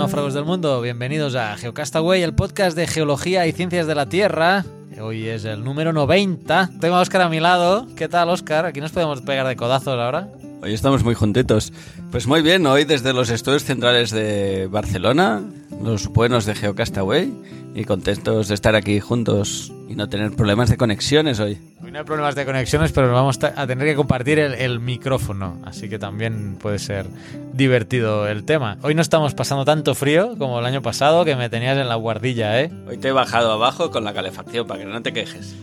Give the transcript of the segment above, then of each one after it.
Genófragos del mundo, bienvenidos a Geocastaway, el podcast de geología y ciencias de la Tierra. Hoy es el número 90. Tengo a Oscar a mi lado. ¿Qué tal, Oscar? Aquí nos podemos pegar de codazos ahora. Hoy estamos muy juntitos. Pues muy bien, hoy desde los estudios centrales de Barcelona, los buenos de Geocastaway, y contentos de estar aquí juntos y no tener problemas de conexiones hoy. No hay problemas de conexiones, pero vamos a tener que compartir el, el, micrófono, así que también puede ser divertido el tema. Hoy no estamos pasando tanto frío como el año pasado, que me tenías en la guardilla, ¿eh? Hoy te he bajado abajo con la calefacción para que no te quejes.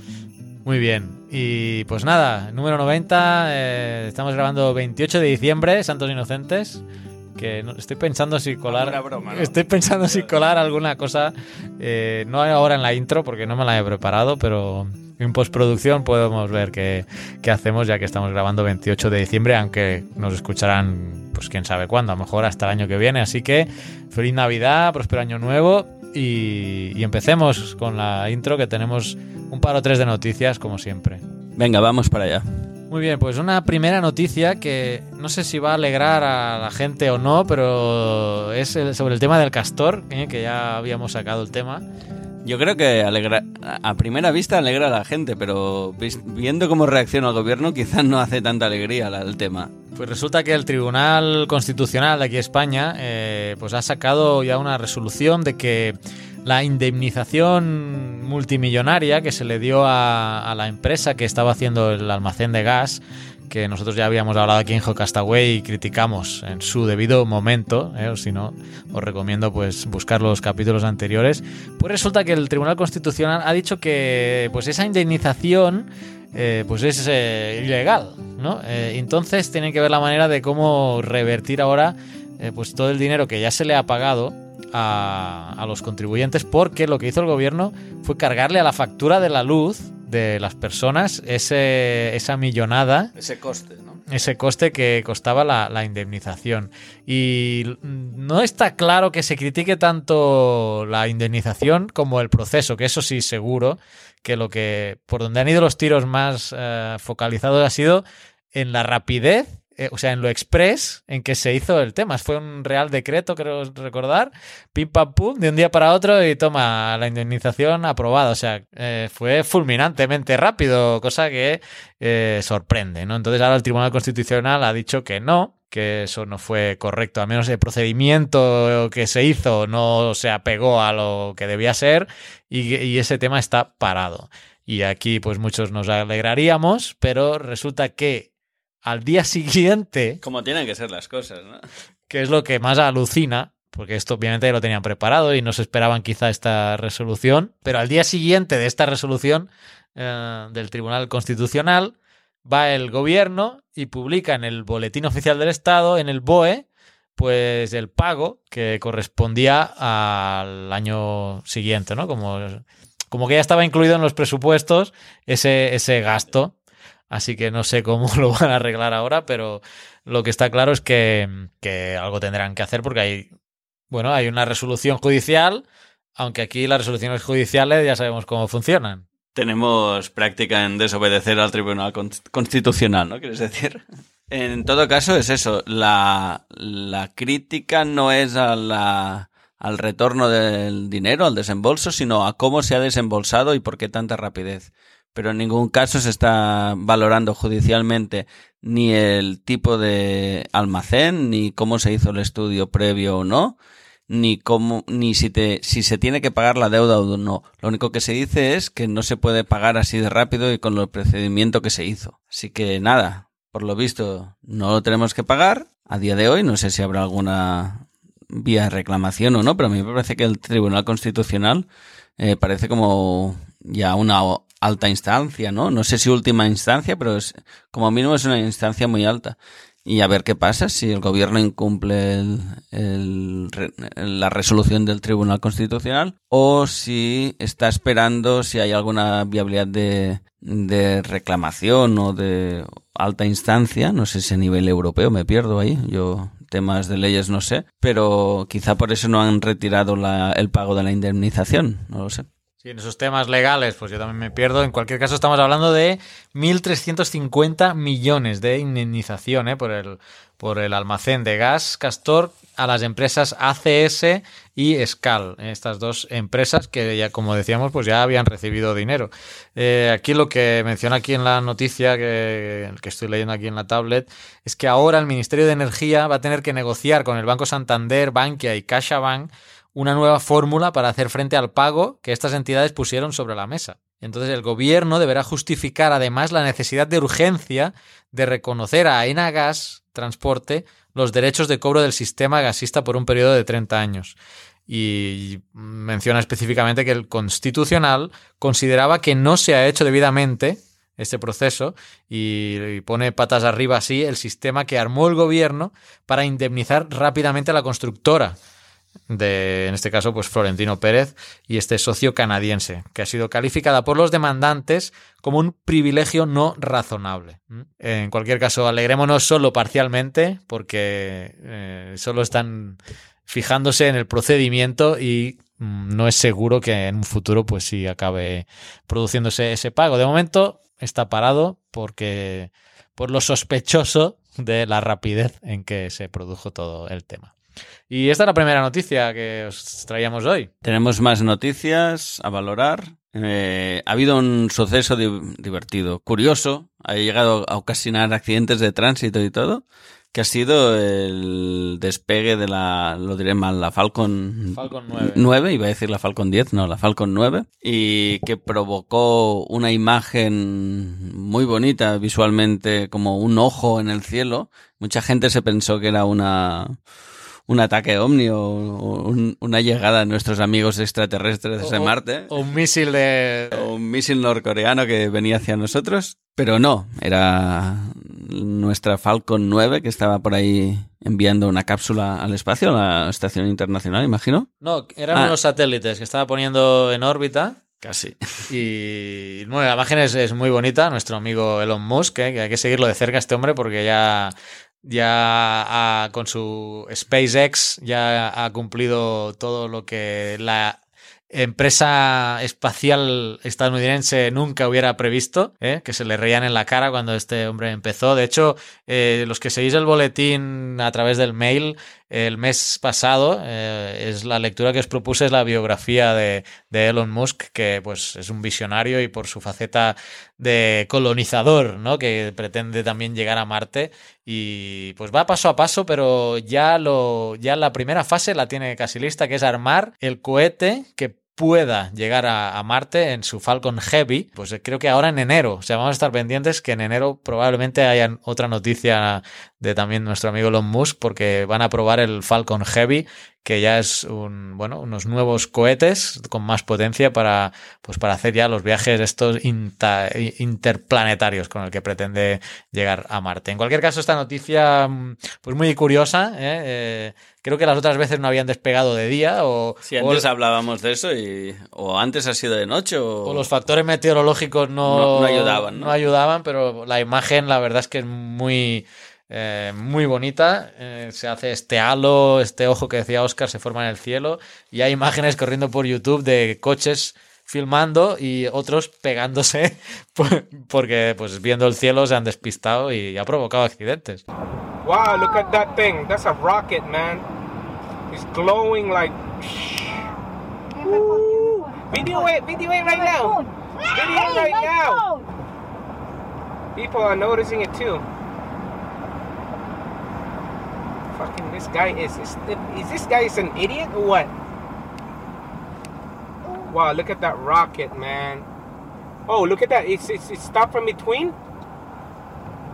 Muy bien. Y pues nada, número 90, eh, estamos grabando 28 de diciembre, Santos Inocentes. Que no, estoy pensando si colar. Broma, ¿no? Estoy pensando si colar alguna cosa. Eh, no ahora en la intro, porque no me la he preparado, pero en postproducción podemos ver qué, qué, hacemos, ya que estamos grabando 28 de diciembre, aunque nos escucharán, pues quién sabe cuándo, a lo mejor hasta el año que viene. Así que feliz Navidad, próspero año nuevo. Y, y empecemos con la intro, que tenemos un par o tres de noticias, como siempre. Venga, vamos para allá. Muy bien, pues una primera noticia que no sé si va a alegrar a la gente o no, pero es sobre el tema del castor, ¿eh? que ya habíamos sacado el tema. Yo creo que alegra, a primera vista alegra a la gente, pero viendo cómo reacciona el gobierno quizás no hace tanta alegría el tema. Pues resulta que el Tribunal Constitucional de aquí España eh, pues ha sacado ya una resolución de que la indemnización multimillonaria que se le dio a, a, la empresa que estaba haciendo el almacén de gas, que nosotros ya habíamos hablado aquí en Geocastaway y criticamos en su debido momento, ¿eh? o si no, os recomiendo pues buscar los capítulos anteriores, pues resulta que el Tribunal Constitucional ha dicho que pues esa indemnización eh, pues es eh, ilegal, ¿no? Entonces tienen que ver la manera de cómo revertir ahora pues todo el dinero que ya se le ha pagado a, a, los contribuyentes porque lo que hizo el gobierno fue cargarle a la factura de la luz de las personas ese, esa millonada. Ese coste, ¿no? Ese coste que costaba la, la, indemnización. Y no está claro que se critique tanto la indemnización como el proceso, que eso sí seguro que lo que por donde han ido los tiros más uh, focalizados ha sido en la rapidez eh, o sea, en lo express en que se hizo el tema. Fue un real decreto, creo recordar, pim pam pum, de un día para otro y toma la indemnización aprobada. O sea, eh, fue fulminantemente rápido, cosa que eh, sorprende, ¿no? Entonces ahora el Tribunal Constitucional ha dicho que no, que eso no fue correcto, al menos el procedimiento que se hizo no se apegó a lo que debía ser y, y ese tema está parado. Y aquí pues muchos nos alegraríamos, pero resulta que al día siguiente. Como tienen que ser las cosas, ¿no? Que es lo que más alucina, porque esto obviamente lo tenían preparado y no se esperaban quizá esta resolución, pero al día siguiente de esta resolución eh, del Tribunal Constitucional va el gobierno y publica en el Boletín Oficial del Estado, en el BOE, pues el pago que correspondía al año siguiente, ¿no? Como, como que ya estaba incluido en los presupuestos ese, ese gasto Así que no sé cómo lo van a arreglar ahora, pero lo que está claro es que, algo tendrán que hacer porque hay, bueno, hay una resolución judicial, aunque aquí las resoluciones judiciales ya sabemos cómo funcionan. Tenemos práctica en desobedecer al Tribunal Constitucional, ¿no? ¿Quieres decir? En todo caso es eso, la, la crítica no es a la, al retorno del dinero, al desembolso, sino a cómo se ha desembolsado y por qué tanta rapidez pero en ningún caso se está valorando judicialmente ni el tipo de almacén, ni cómo se hizo el estudio previo o no, ni cómo, ni si te, si se tiene que pagar la deuda o no. Lo único que se dice es que no se puede pagar así de rápido y con el procedimiento que se hizo. Así que nada, por lo visto no lo tenemos que pagar, a día de hoy. No sé si habrá alguna vía de reclamación o no, pero a mí me parece que el Tribunal Constitucional eh, parece como ya una alta instancia, ¿no? No sé si última instancia, pero es, como mínimo es una instancia muy alta. Y a ver qué pasa si el gobierno incumple el, la resolución del Tribunal Constitucional o si está esperando si hay alguna viabilidad de, de reclamación o de alta instancia. No sé si a nivel europeo me pierdo ahí. Yo temas de leyes no sé, pero quizá por eso no han retirado la, el pago de la indemnización, no lo sé. En esos temas legales, pues yo también me pierdo. En cualquier caso, estamos hablando de 1.350 millones de indemnización ¿eh? por, el, por el almacén de gas Castor a las empresas ACS y Scal, estas dos empresas que ya, como decíamos, pues ya habían recibido dinero. Eh, aquí lo que menciona aquí en la noticia que, que estoy leyendo aquí en la tablet es que ahora el Ministerio de Energía va a tener que negociar con el Banco Santander, Bankia y CaixaBank una nueva fórmula para hacer frente al pago que estas entidades pusieron sobre la mesa. Entonces el gobierno deberá justificar además la necesidad de urgencia de reconocer a Enagas Transporte los derechos de cobro del sistema gasista por un periodo de 30 años. Y menciona específicamente que el Constitucional consideraba que no se ha hecho debidamente este proceso y, pone patas arriba así el sistema que armó el gobierno para indemnizar rápidamente a la constructora de, en este caso, pues Florentino Pérez y este socio canadiense, que ha sido calificada por los demandantes como un privilegio no razonable. En cualquier caso, alegrémonos solo parcialmente, porque eh, solo están fijándose en el procedimiento y mm, no es seguro que en un futuro, pues sí acabe produciéndose ese pago. De momento está parado porque por lo sospechoso de la rapidez en que se produjo todo el tema. Y esta es la primera noticia que os traíamos hoy. Tenemos más noticias a valorar. Eh, ha habido un suceso divertido, curioso, ha llegado a ocasionar accidentes de tránsito y todo, que ha sido el despegue de la, lo diré mal, la Falcon, Falcon 9. 9, iba a decir la Falcon 10, no, la Falcon 9, y que provocó una imagen muy bonita visualmente, como un ojo en el cielo. Mucha gente se pensó que era una un ataque ovni o, una llegada de nuestros amigos extraterrestres de Marte. O un misil de... O un misil norcoreano que venía hacia nosotros. Pero no, era nuestra Falcon 9 que estaba por ahí enviando una cápsula al espacio, a la Estación Internacional, imagino. No, eran ah. unos satélites que estaba poniendo en órbita. Casi. Y bueno, la imagen es, muy bonita. Nuestro amigo Elon Musk, eh, que hay que seguirlo de cerca este hombre porque ya ya con su SpaceX ya ha cumplido todo lo que la empresa espacial estadounidense nunca hubiera previsto, ¿eh? que se le reían en la cara cuando este hombre empezó. De hecho, eh, los que seguís el boletín a través del mail, el mes pasado, eh, es la lectura que os propuse, es la biografía de, de, Elon Musk, que pues es un visionario y por su faceta de colonizador, ¿no? que pretende también llegar a Marte y pues va paso a paso, pero ya lo ya la primera fase la tiene casi lista, que es armar el cohete que pueda llegar a, Marte en su Falcon Heavy, pues creo que ahora en enero, o sea, vamos a estar pendientes que en enero probablemente haya otra noticia de también nuestro amigo Elon Musk, porque van a probar el Falcon Heavy, que ya es un, bueno, unos nuevos cohetes con más potencia para, pues para hacer ya los viajes estos interplanetarios con el que pretende llegar a Marte. En cualquier caso, esta noticia, pues muy curiosa, ¿eh? Eh, creo que las otras veces no habían despegado de día o... Sí, antes hablábamos de eso y... o antes ha sido de noche o... o los factores meteorológicos no, no, ayudaban. ¿no? ayudaban, pero la imagen la verdad es que es muy eh, muy bonita. Eh, se hace este halo, este ojo que decía Oscar, se forma en el cielo. Y hay imágenes corriendo por YouTube de coches filmando y otros pegándose porque pues viendo el cielo se han despistado y ha provocado accidentes. Wow, look at that thing. That's a rocket, man. It's glowing like Video it, video it right now. Video it right now. People are noticing it too. Fucking this guy is is, is this guy is an idiot or what? Wow, look at that rocket, man. Oh, look at that. It's it's, it's stopped from between.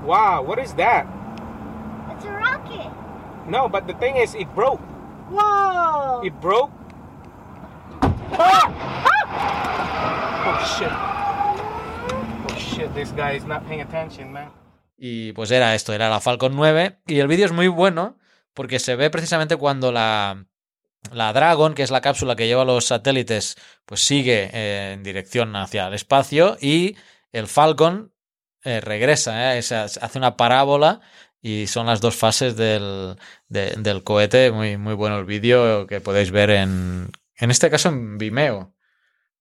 Wow, what is that? It's a rocket. No, but the thing is, it broke. Whoa! It broke. Ah! Ah! Oh shit. Oh shit, this guy is not paying attention, man. Y pues era esto, era la Falcon 9. Y el vídeo es muy bueno porque se ve precisamente cuando la, la Dragon, que es la cápsula que lleva los satélites, pues sigue eh, en dirección hacia el espacio y el Falcon eh, regresa, eh, hace una parábola y son las dos fases del, de- del cohete. Muy, muy bueno el vídeo que podéis ver en, en este caso en Vimeo.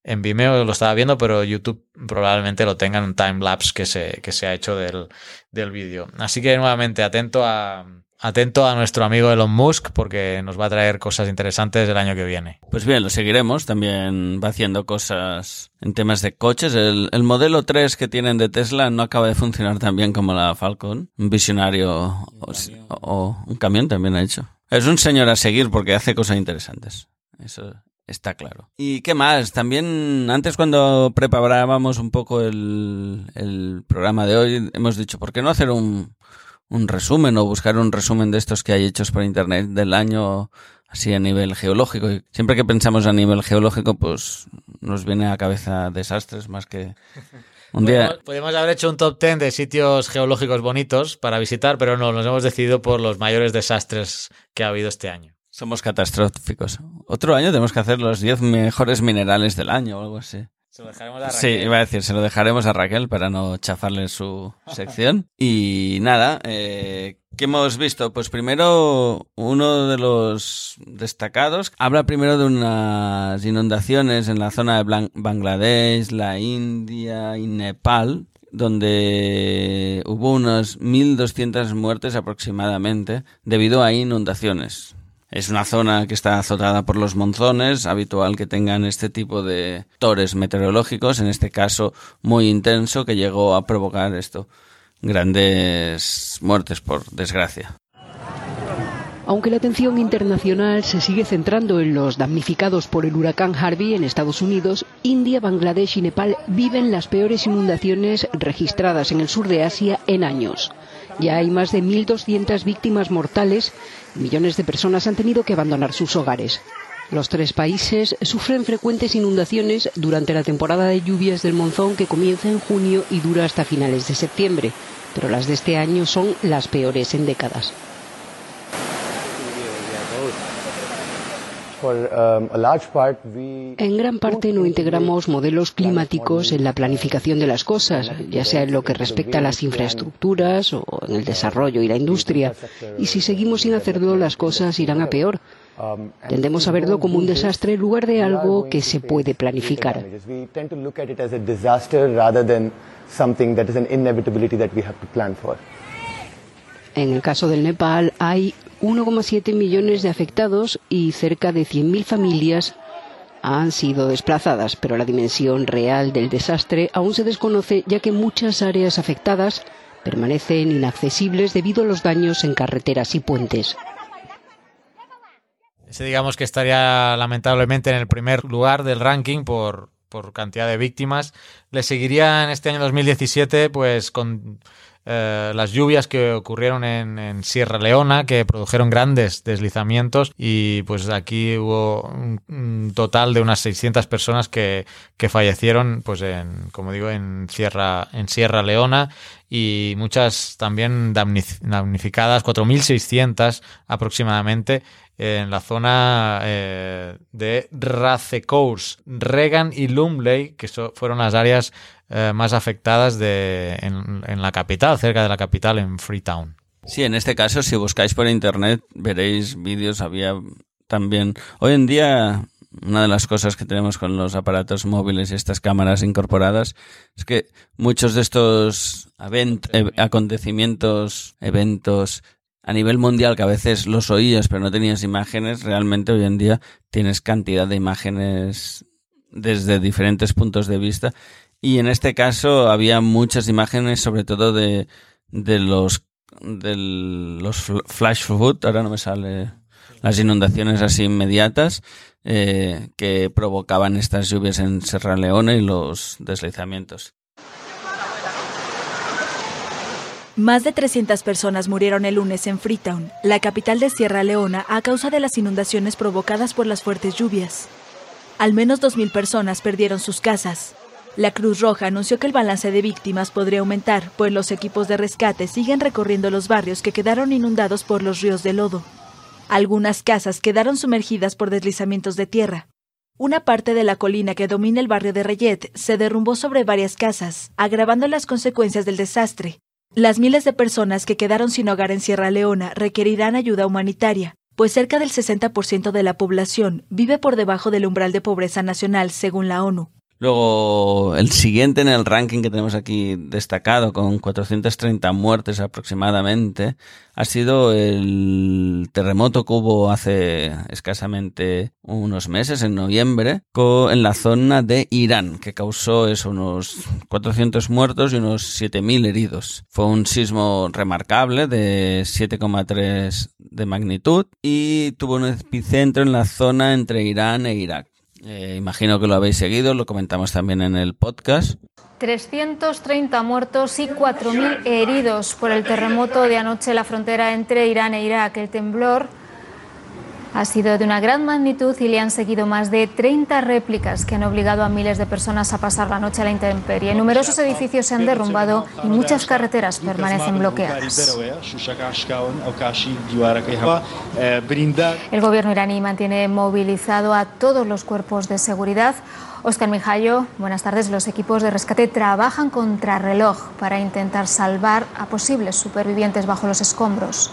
En Vimeo lo estaba viendo, pero YouTube probablemente lo tenga en un timelapse que se, que se ha hecho del, del vídeo. Así que nuevamente atento a, atento a nuestro amigo Elon Musk porque nos va a traer cosas interesantes el año que viene. Pues bien, lo seguiremos. También va haciendo cosas en temas de coches. El, el modelo 3 que tienen de Tesla no acaba de funcionar tan bien como la Falcon. Un visionario o, un camión también ha hecho. Es un señor a seguir porque hace cosas interesantes. Eso está claro. ¿Y qué más? También antes cuando preparábamos un poco el programa de hoy, hemos dicho, ¿por qué no hacer un, un resumen o buscar un resumen de estos que hay hechos por internet del año así a nivel geológico? Y siempre que pensamos a nivel geológico, pues nos viene a la cabeza desastres más que un día. Podemos, podemos haber hecho un top 10 de sitios geológicos bonitos para visitar, pero no, nos hemos decidido por los mayores desastres que ha habido este año. Somos catastróficos. Otro año tenemos que hacer los 10 mejores minerales del año o algo así. Se lo dejaremos a Sí, Raquel. iba a decir, se lo dejaremos a Raquel para no chafarle su sección. Y nada, eh, ¿qué hemos visto? Pues primero, uno de los destacados habla primero de unas inundaciones en la zona de Blan- Bangladesh, la India y Nepal, donde hubo unas 1.200 muertes aproximadamente debido a inundaciones. Es una zona que está azotada por los monzones, habitual que tengan este tipo de tores meteorológicos, en este caso muy intenso, que llegó a provocar esto, grandes muertes por desgracia. Aunque la atención internacional se sigue centrando en los damnificados por el huracán Harvey en Estados Unidos, India, Bangladesh y Nepal viven las peores inundaciones registradas en el sur de Asia en años. Ya hay más de 1.200 víctimas mortales millones de personas han tenido que abandonar sus hogares. Los tres países sufren frecuentes inundaciones durante la temporada de lluvias del monzón que comienza en junio y dura hasta finales de septiembre, pero las de este año son las peores en décadas. En gran parte no integramos modelos climáticos en la planificación de las cosas, ya sea en lo que respecta a las infraestructuras o en el desarrollo y la industria. Y si seguimos sin hacerlo, las cosas irán a peor. Tendemos a verlo como un desastre en lugar de algo que se puede planificar. En el caso del Nepal hay 1,7 millones de afectados y cerca de 100.000 familias han sido desplazadas, pero la dimensión real del desastre aún se desconoce ya que muchas áreas afectadas permanecen inaccesibles debido a los daños en carreteras y puentes. Ese digamos que estaría lamentablemente en el primer lugar del ranking por, por cantidad de víctimas. Le seguiría en este año 2017 pues con eh, las lluvias que ocurrieron en, Sierra Leona, que produjeron grandes deslizamientos y pues aquí hubo un, total de unas 600 personas que, que fallecieron pues en, como digo, en Sierra, en Sierra Leona y muchas también damnificadas, 4.600 aproximadamente en la zona eh, de Racecourse, Regan y Lumley, que fueron las áreas eh, más afectadas de, en, la capital, cerca de la capital, en Freetown. Sí, en este caso, si buscáis por internet, veréis vídeos. Había también. Hoy en día, una de las cosas que tenemos con los aparatos móviles y estas cámaras incorporadas es que muchos de estos acontecimientos, eventos a nivel mundial que a veces los oías pero no tenías imágenes, realmente hoy en día tienes cantidad de imágenes desde diferentes puntos de vista. Y en este caso había muchas imágenes, sobre todo de, de los de los fl- flash flood, ahora no me sale las inundaciones así inmediatas eh, que provocaban estas lluvias en Sierra Leona y los deslizamientos. Más de 300 personas murieron el lunes en Freetown, la capital de Sierra Leona, a causa de las inundaciones provocadas por las fuertes lluvias. Al menos 2.000 personas perdieron sus casas. La Cruz Roja anunció que el balance de víctimas podría aumentar, pues los equipos de rescate siguen recorriendo los barrios que quedaron inundados por los ríos de lodo. Algunas casas quedaron sumergidas por deslizamientos de tierra. Una parte de la colina que domina el barrio de Reyet se derrumbó sobre varias casas, agravando las consecuencias del desastre. Las miles de personas que quedaron sin hogar en Sierra Leona requerirán ayuda humanitaria, pues cerca del 60% de la población vive por debajo del umbral de pobreza nacional, según la ONU. Luego, el siguiente en el ranking que tenemos aquí destacado, con 430 muertes aproximadamente, ha sido el terremoto que hubo hace escasamente unos meses, en noviembre, en la zona de Irán, que causó eso, unos 400 muertos y unos 7.000 heridos. Fue un sismo remarcable de 7,3 de magnitud y tuvo un epicentro en la zona entre Irán e Irak. Eh, imagino que lo habéis seguido, lo comentamos también en el podcast. 330 muertos y 4.000 heridos por el terremoto de anoche en la frontera entre Irán e Irak. El temblor ha sido de una gran magnitud y le han seguido más de 30 réplicas que han obligado a miles de personas a pasar la noche a la intemperie. Numerosos edificios se han derrumbado y muchas carreteras permanecen bloqueadas. El gobierno iraní mantiene movilizado a todos los cuerpos de seguridad. Oscar Mijayo, buenas tardes. Los equipos de rescate trabajan contra reloj para intentar salvar a posibles supervivientes bajo los escombros.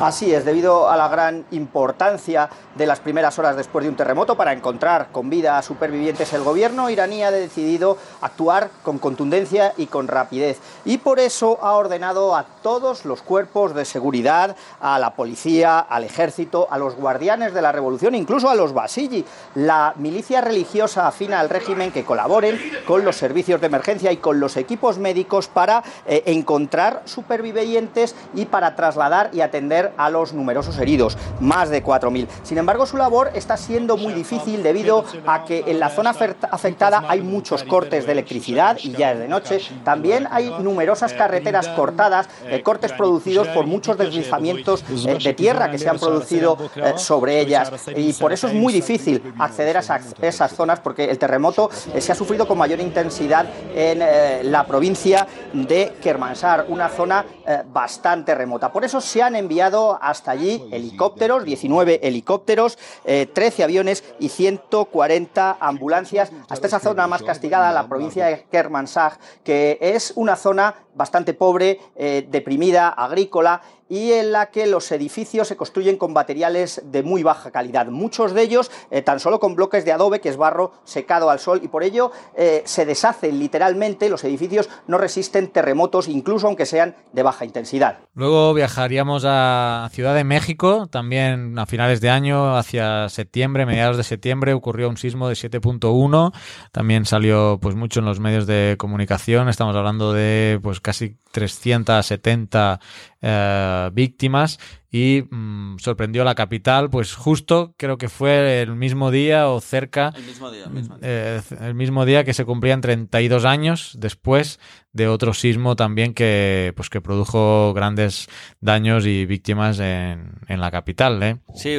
Así es, debido a la gran importancia de las primeras horas después de un terremoto para encontrar con vida a supervivientes, el gobierno iraní ha decidido actuar con contundencia y con rapidez. Y por eso ha ordenado a todos los cuerpos de seguridad, a la policía, al ejército, a los guardianes de la revolución, incluso a los Basiji, la milicia religiosa afina al régimen, que colaboren con los servicios de emergencia y con los equipos médicos para eh, encontrar supervivientes y para trasladar y atender a los numerosos heridos, más de 4.000. Sin embargo, su labor está siendo muy difícil debido a que en la zona afectada hay muchos cortes de electricidad y ya es de noche. También hay numerosas carreteras cortadas, eh, cortes producidos por muchos deslizamientos eh, de tierra que se han producido eh, sobre ellas. Y por eso es muy difícil acceder a esas, zonas porque el terremoto se ha sufrido con mayor intensidad en la provincia de Kermansar, una zona bastante remota. Por eso se han enviado hasta allí helicópteros, 19 helicópteros, 13 eh, aviones y 140 ambulancias hasta esa zona más castigada, la provincia de Kermanshah, que es una zona bastante pobre, eh, deprimida, agrícola y en la que los edificios se construyen con materiales de muy baja calidad, muchos de ellos eh, tan solo con bloques de adobe, que es barro secado al sol, y por ello eh, se deshacen literalmente, los edificios no resisten terremotos, incluso aunque sean de baja intensidad. Luego viajaríamos a Ciudad de México, también a finales de año, hacia septiembre, mediados de septiembre, ocurrió un sismo de 7.1, también salió pues mucho en los medios de comunicación, estamos hablando de pues casi 370 eh, víctimas y mm, sorprendió a la capital, pues justo creo que fue el mismo día o cerca, el mismo día, eh, el mismo día que se cumplían 32 años después de otro sismo también que, pues, que produjo grandes daños y víctimas en, en la capital. ¿eh? Sí,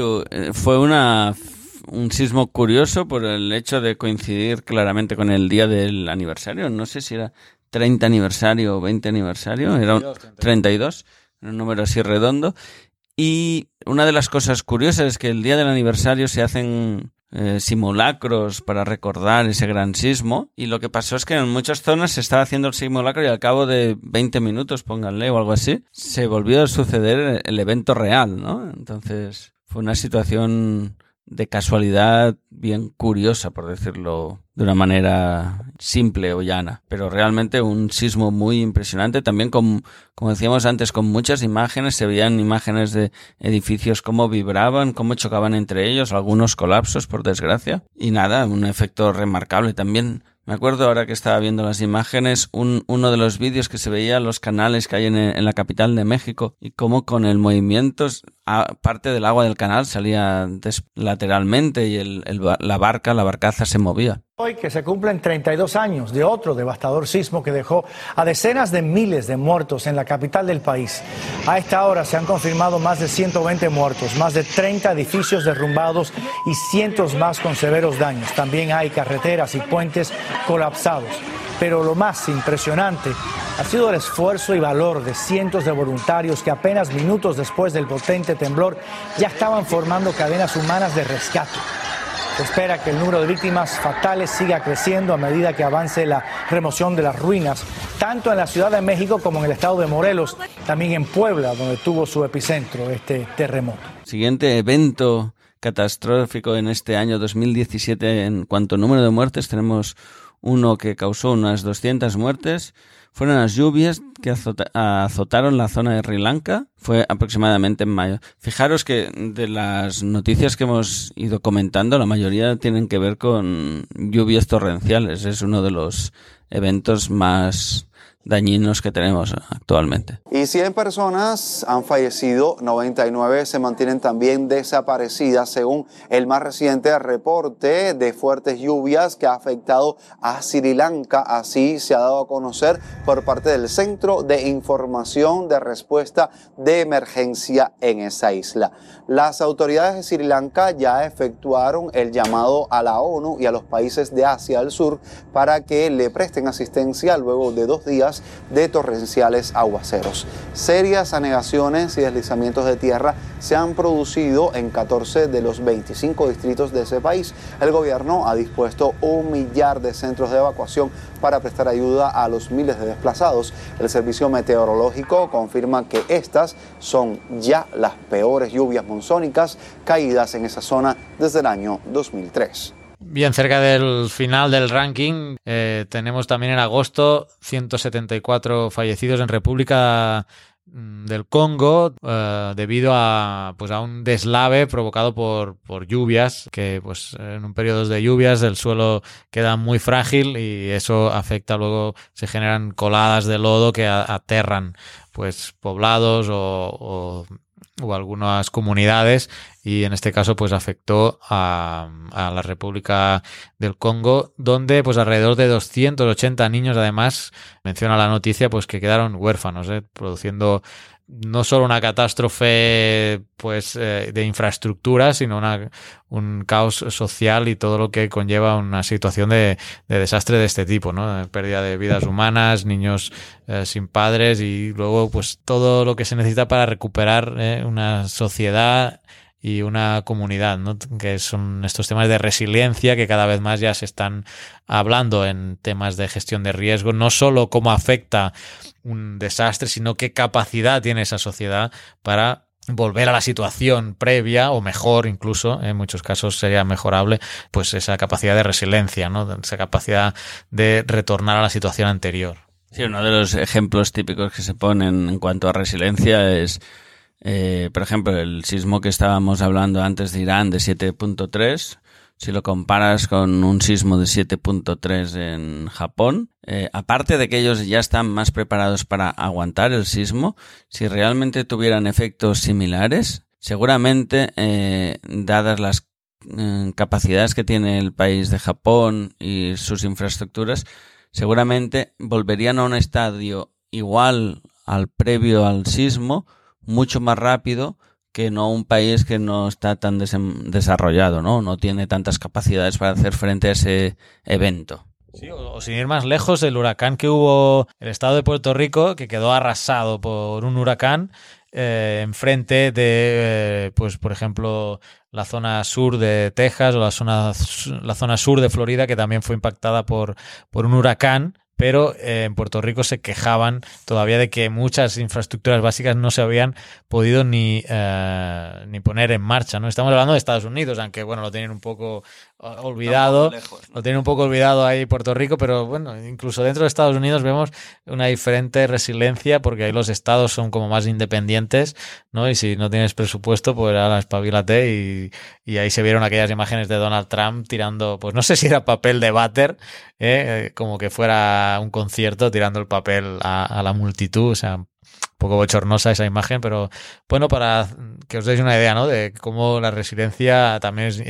fue una un sismo curioso por el hecho de coincidir claramente con el día del aniversario. No sé si era 30 aniversario o 20 aniversario, era 32, un número así redondo. Y una de las cosas curiosas es que el día del aniversario se hacen eh, simulacros para recordar ese gran sismo y lo que pasó es que en muchas zonas se estaba haciendo el simulacro y al cabo de 20 minutos, pónganle o algo así, se volvió a suceder el evento real, ¿no? Entonces fue una situación de casualidad bien curiosa, por decirlo de una manera simple o llana, pero realmente un sismo muy impresionante, también con, como decíamos antes, con muchas imágenes, se veían imágenes de edificios cómo vibraban, cómo chocaban entre ellos, algunos colapsos, por desgracia, y nada, un efecto remarcable también. Me acuerdo ahora que estaba viendo las imágenes, un, uno de los vídeos que se veía los canales que hay en, en la capital de México y cómo con el movimiento parte del agua del canal salía lateralmente y el, la barca, la barcaza se movía. Hoy que se cumplen 32 años de otro devastador sismo que dejó a decenas de miles de muertos en la capital del país. A esta hora se han confirmado más de 120 muertos, más de 30 edificios derrumbados y cientos más con severos daños. También hay carreteras y puentes colapsados. Pero lo más impresionante ha sido el esfuerzo y valor de cientos de voluntarios que apenas minutos después del potente temblor ya estaban formando cadenas humanas de rescate. Se espera que el número de víctimas fatales siga creciendo a medida que avance la remoción de las ruinas, tanto en la Ciudad de México como en el estado de Morelos, también en Puebla, donde tuvo su epicentro este terremoto. Siguiente evento catastrófico en este año 2017 en cuanto a número de muertes tenemos uno que causó unas 200 muertes, fueron las lluvias que azotaron la zona de Sri Lanka, fue aproximadamente en mayo. Fijaros que de las noticias que hemos ido comentando, la mayoría tienen que ver con lluvias torrenciales, es uno de los eventos más dañinos que tenemos actualmente. Y 100 personas han fallecido, 99 se mantienen también desaparecidas según el más reciente reporte de fuertes lluvias que ha afectado a Sri Lanka. Así se ha dado a conocer por parte del Centro de Información de Respuesta de Emergencia en esa isla. Las autoridades de Sri Lanka ya efectuaron el llamado a la ONU y a los países de Asia del Sur para que le presten asistencia luego de dos días de torrenciales aguaceros. Serias anegaciones y deslizamientos de tierra se han producido en 14 de los 25 distritos de ese país. El gobierno ha dispuesto un millar de centros de evacuación para prestar ayuda a los miles de desplazados. El servicio meteorológico confirma que estas son ya las peores lluvias monzónicas caídas en esa zona desde el año 2003. Bien, cerca del final del ranking eh, tenemos también en agosto 174 fallecidos en República mm, del Congo eh, debido a pues a un deslave provocado por, por lluvias que pues en un periodo de lluvias el suelo queda muy frágil y eso afecta luego se generan coladas de lodo que aterran pues poblados o o algunas comunidades y en este caso pues afectó a, la República del Congo donde pues alrededor de 280 niños además menciona la noticia pues que quedaron huérfanos ¿eh? produciendo no solo una catástrofe pues eh, de infraestructura, sino una, un caos social y todo lo que conlleva una situación de, desastre de este tipo, ¿no? Pérdida de vidas humanas, niños eh, sin padres y luego pues todo lo que se necesita para recuperar eh, una sociedad y una comunidad, ¿no? que son estos temas de resiliencia que cada vez más ya se están hablando en temas de gestión de riesgo, no solo cómo afecta un desastre, sino qué capacidad tiene esa sociedad para volver a la situación previa o mejor incluso, en muchos casos sería mejorable, pues esa capacidad de resiliencia, ¿no? esa capacidad de retornar a la situación anterior. Sí, uno de los ejemplos típicos que se ponen en cuanto a resiliencia es eh, por ejemplo, el sismo que estábamos hablando antes de Irán de 7.3, si lo comparas con un sismo de 7.3 en Japón, eh, aparte de que ellos ya están más preparados para aguantar el sismo, si realmente tuvieran efectos similares, seguramente, eh, dadas las capacidades que tiene el país de Japón y sus infraestructuras, seguramente volverían a un estadio igual al previo al sismo mucho más rápido que no un país que no está tan desarrollado, ¿no? No tiene tantas capacidades para hacer frente a ese evento. Sí, o, sin ir más lejos, el huracán que hubo el estado de Puerto Rico, que quedó arrasado por un huracán eh, enfrente de, eh, pues por ejemplo, la zona sur de Texas o la zona, la zona sur de Florida, que también fue impactada por, por un huracán pero eh, en Puerto Rico se quejaban todavía de que muchas infraestructuras básicas no se habían podido ni, eh, ni poner en marcha. ¿no? Estamos hablando de Estados Unidos, aunque bueno, lo tienen un poco olvidado. Lo tiene un poco olvidado ahí Puerto Rico, pero bueno, incluso dentro de Estados Unidos vemos una diferente resiliencia porque ahí los estados son como más independientes, ¿no? Y si no tienes presupuesto, pues ahora espabilate y, y ahí se vieron aquellas imágenes de Donald Trump tirando, pues no sé si era papel de váter, ¿eh? como que fuera un concierto tirando el papel a, a la multitud, o sea, poco bochornosa esa imagen, pero bueno, para que os deis una idea, ¿no? De cómo la resiliencia también es,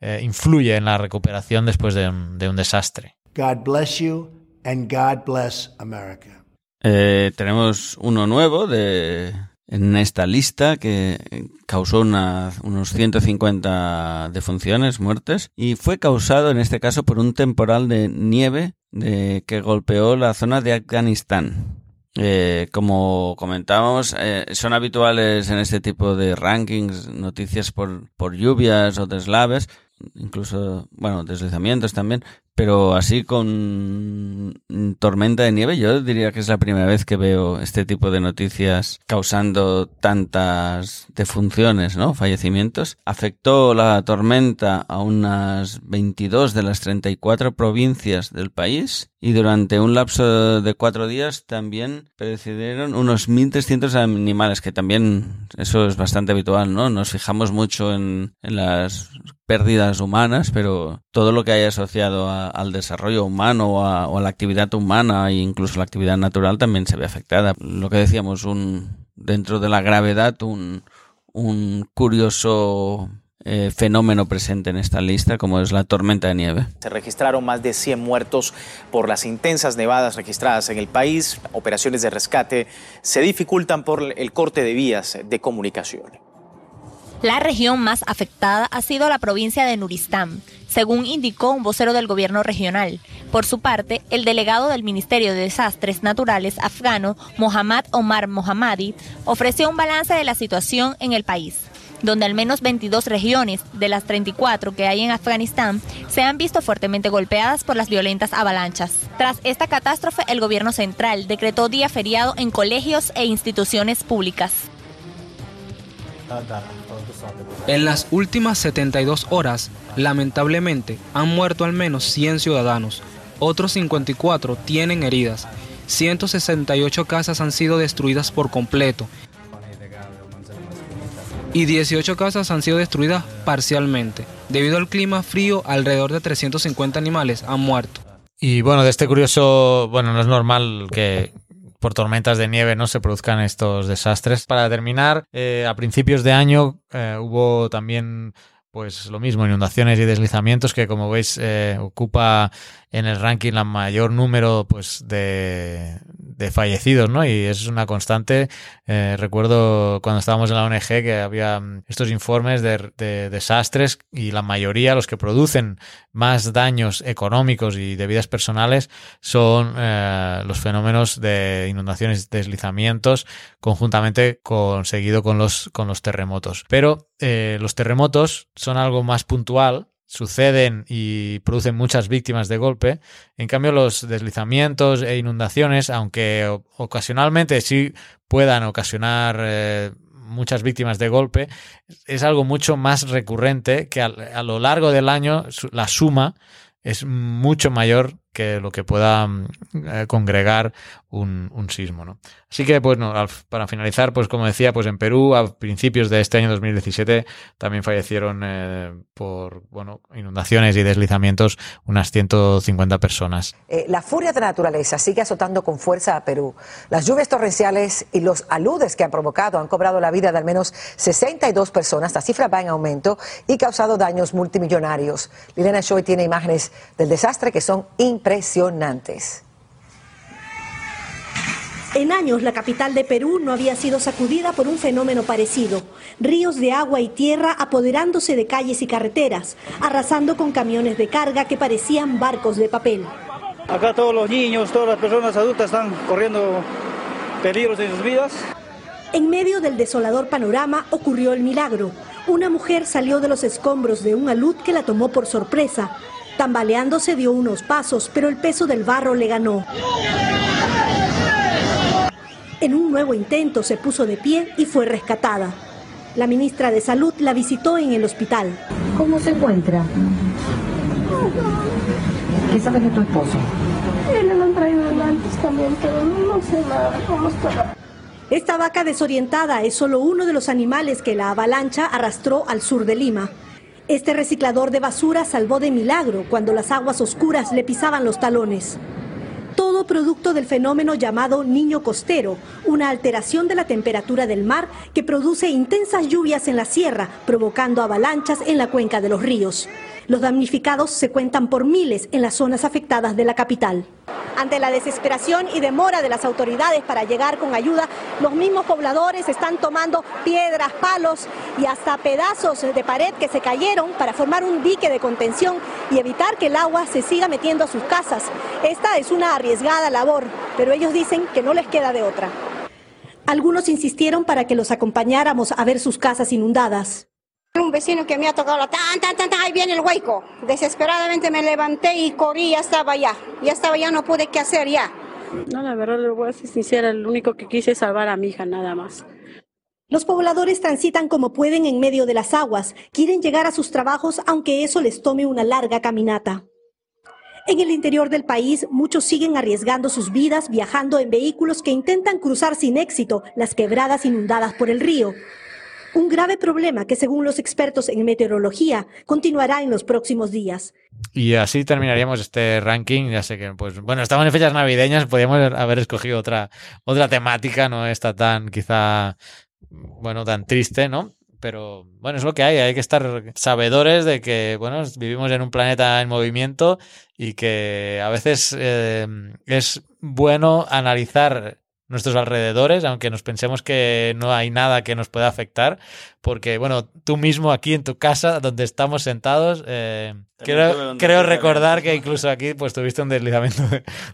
eh, influye en la recuperación después de, de un desastre. God bless you and God bless America. Eh, tenemos uno nuevo de, en esta lista que causó una, unos 150 defunciones, muertes, y fue causado en este caso por un temporal de nieve de, que golpeó la zona de Afganistán. Eh, como comentábamos, eh, son habituales en este tipo de rankings noticias por, por lluvias o deslaves, incluso, bueno, deslizamientos también, pero así con tormenta de nieve, yo diría que es la primera vez que veo este tipo de noticias causando tantas defunciones, ¿no? Fallecimientos. Afectó la tormenta a unas 22 de las 34 provincias del país y durante un lapso de cuatro días también perecieron unos 1.300 animales, que también eso es bastante habitual, ¿no? Nos fijamos mucho en, en las pérdidas humanas, pero todo lo que haya asociado al desarrollo humano o a, la actividad humana e incluso la actividad natural también se ve afectada. Lo que decíamos, un dentro de la gravedad, un, un curioso eh, fenómeno presente en esta lista, como es la tormenta de nieve. Se registraron más de 100 muertos por las intensas nevadas registradas en el país. Operaciones de rescate se dificultan por el corte de vías de comunicación. La región más afectada ha sido la provincia de Nuristán, según indicó un vocero del gobierno regional. Por su parte, el delegado del Ministerio de Desastres Naturales afgano, Mohammad Omar Mohammadi, ofreció un balance de la situación en el país donde al menos 22 regiones de las 34 que hay en Afganistán se han visto fuertemente golpeadas por las violentas avalanchas. Tras esta catástrofe, el gobierno central decretó día feriado en colegios e instituciones públicas. En las últimas 72 horas, lamentablemente, han muerto al menos 100 ciudadanos. Otros 54 tienen heridas. 168 casas han sido destruidas por completo. Y 18 casas han sido destruidas parcialmente. Debido al clima frío, alrededor de 350 animales han muerto. Y bueno, de este curioso, bueno, no es normal que, por tormentas de nieve no se produzcan estos desastres. Para terminar, eh, a principios de año eh, hubo también pues lo mismo, inundaciones y deslizamientos que como veis eh, ocupa en el ranking la mayor número pues de, de fallecidos, ¿no? Y es una constante. Eh, recuerdo cuando estábamos en la ONG que había mm, estos informes de, desastres y la mayoría, los que producen más daños económicos y de vidas personales, son eh, los fenómenos de inundaciones deslizamientos conjuntamente conseguido con los, con los terremotos. Pero eh, los terremotos son algo más puntual suceden y producen muchas víctimas de golpe. En cambio, los deslizamientos e inundaciones, aunque ocasionalmente sí puedan ocasionar eh, muchas víctimas de golpe, es algo mucho más recurrente que a, lo largo del año la suma es mucho mayor que lo que pueda mm, eh, congregar un, sismo. ¿no? Así que, pues, para finalizar, pues como decía, pues en Perú a principios de este año 2017 también fallecieron eh, por bueno, inundaciones y deslizamientos unas 150 personas. Eh, la furia de la naturaleza sigue azotando con fuerza a Perú. Las lluvias torrenciales y los aludes que han provocado han cobrado la vida de al menos 62 personas. La cifra va en aumento y causado daños multimillonarios. Liliana Choi tiene imágenes del desastre que son impresionantes impresionantes. En años, la capital de Perú no había sido sacudida por un fenómeno parecido. Ríos de agua y tierra apoderándose de calles y carreteras, arrasando con camiones de carga que parecían barcos de papel. Acá todos los niños, todas las personas adultas están corriendo peligros en sus vidas. En medio del desolador panorama ocurrió el milagro. Una mujer salió de los escombros de un alud que la tomó por sorpresa Tambaleándose dio unos pasos, pero el peso del barro le ganó. En un nuevo intento se puso de pie y fue rescatada. La ministra de Salud la visitó en el hospital. ¿Cómo se encuentra? ¿Qué sabes de tu esposo? Él lo han traído antes también, pero no sé nada cómo está. Esta vaca desorientada es solo uno de los animales que la avalancha arrastró al sur de Lima. Este reciclador de basura salvó de milagro cuando las aguas oscuras le pisaban los talones. todo producto del fenómeno llamado niño costero, una alteración de la temperatura del mar que produce intensas lluvias en la sierra, provocando avalanchas en la cuenca de los ríos. Los damnificados se cuentan por miles en las zonas afectadas de la capital. Ante la desesperación y demora de las autoridades para llegar con ayuda, los mismos pobladores están tomando piedras, palos y hasta pedazos de pared que se cayeron para formar un dique de contención y evitar que el agua se siga metiendo a sus casas. Esta es una arriesgada labor, pero ellos dicen que no les queda de otra. Algunos insistieron para que los acompañáramos a ver sus casas inundadas. Un vecino que me ha tocado la tan, tan, tan, tan, ahí viene el hueco. Desesperadamente me levanté y corrí, ya estaba allá. Ya estaba allá, no pude qué hacer ya. No, la verdad, le voy a ser sincera, lo único que quise es salvar a mi hija, nada más. Los pobladores transitan como pueden en medio de las aguas, quieren llegar a sus trabajos aunque eso les tome una larga caminata. En el interior del país, muchos siguen arriesgando sus vidas viajando en vehículos que intentan cruzar sin éxito las quebradas inundadas por el río. Un grave problema que, según los expertos en meteorología, continuará en los próximos días. Y así terminaríamos este ranking. Ya sé que, pues, bueno, estamos en fechas navideñas, podríamos haber escogido otra, otra temática, no está tan, quizá, bueno, tan triste, ¿no? Pero bueno, es lo que hay, hay que estar sabedores de que, bueno, vivimos en un planeta en movimiento y que a veces eh, es bueno analizar nuestros alrededores, aunque nos pensemos que no hay nada que nos pueda afectar, porque, bueno, tú mismo aquí en tu casa, donde estamos sentados, eh, creo, creo recordar que incluso aquí pues tuviste un deslizamiento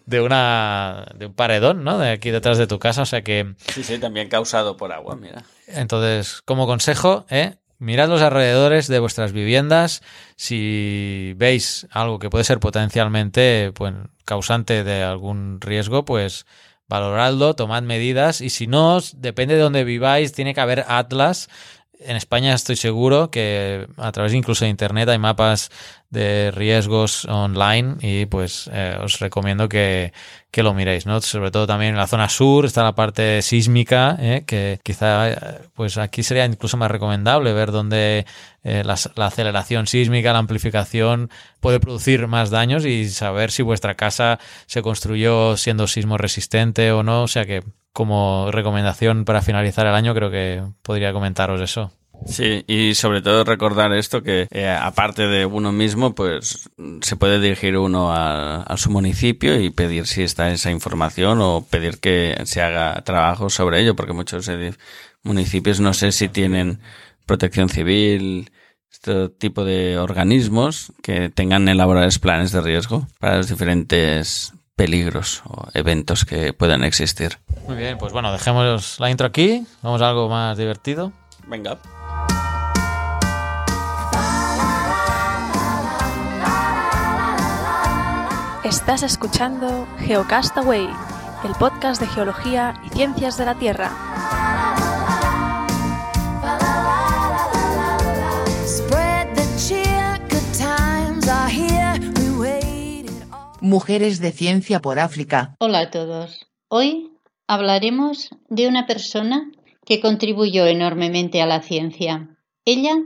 de, una, de un paredón, ¿no? De aquí detrás de tu casa, o sea que... Sí, sí, también causado por agua, mira. Entonces, como consejo, ¿eh? Mirad los alrededores de vuestras viviendas. Si veis algo que puede ser potencialmente pues, causante de algún riesgo, pues valoradlo, tomad medidas y si no, depende de donde viváis, tiene que haber atlas. En España estoy seguro que a través incluso de internet hay mapas de riesgos online y pues eh, os recomiendo que, que, lo miréis, ¿no? Sobre todo también en la zona sur está la parte sísmica, ¿eh? que quizá eh, pues aquí sería incluso más recomendable ver dónde la, la, aceleración sísmica, la amplificación puede producir más daños y saber si vuestra casa se construyó siendo sismo resistente o no, o sea que como recomendación para finalizar el año creo que podría comentaros eso. Sí, y sobre todo recordar esto que eh, aparte de uno mismo, pues se puede dirigir uno a, a, su municipio y pedir si está esa información o pedir que se haga trabajo sobre ello, porque muchos municipios no sé si tienen protección civil, este tipo de organismos que tengan elaborados planes de riesgo para los diferentes peligros o eventos que puedan existir. Muy bien, pues bueno, dejemos la intro aquí, vamos a algo más divertido. Venga. Estás escuchando Geocastaway, el podcast de geología y ciencias de la Tierra. Mujeres de Ciencia por África. Hola a todos. Hoy hablaremos de una persona que contribuyó enormemente a la ciencia. Ella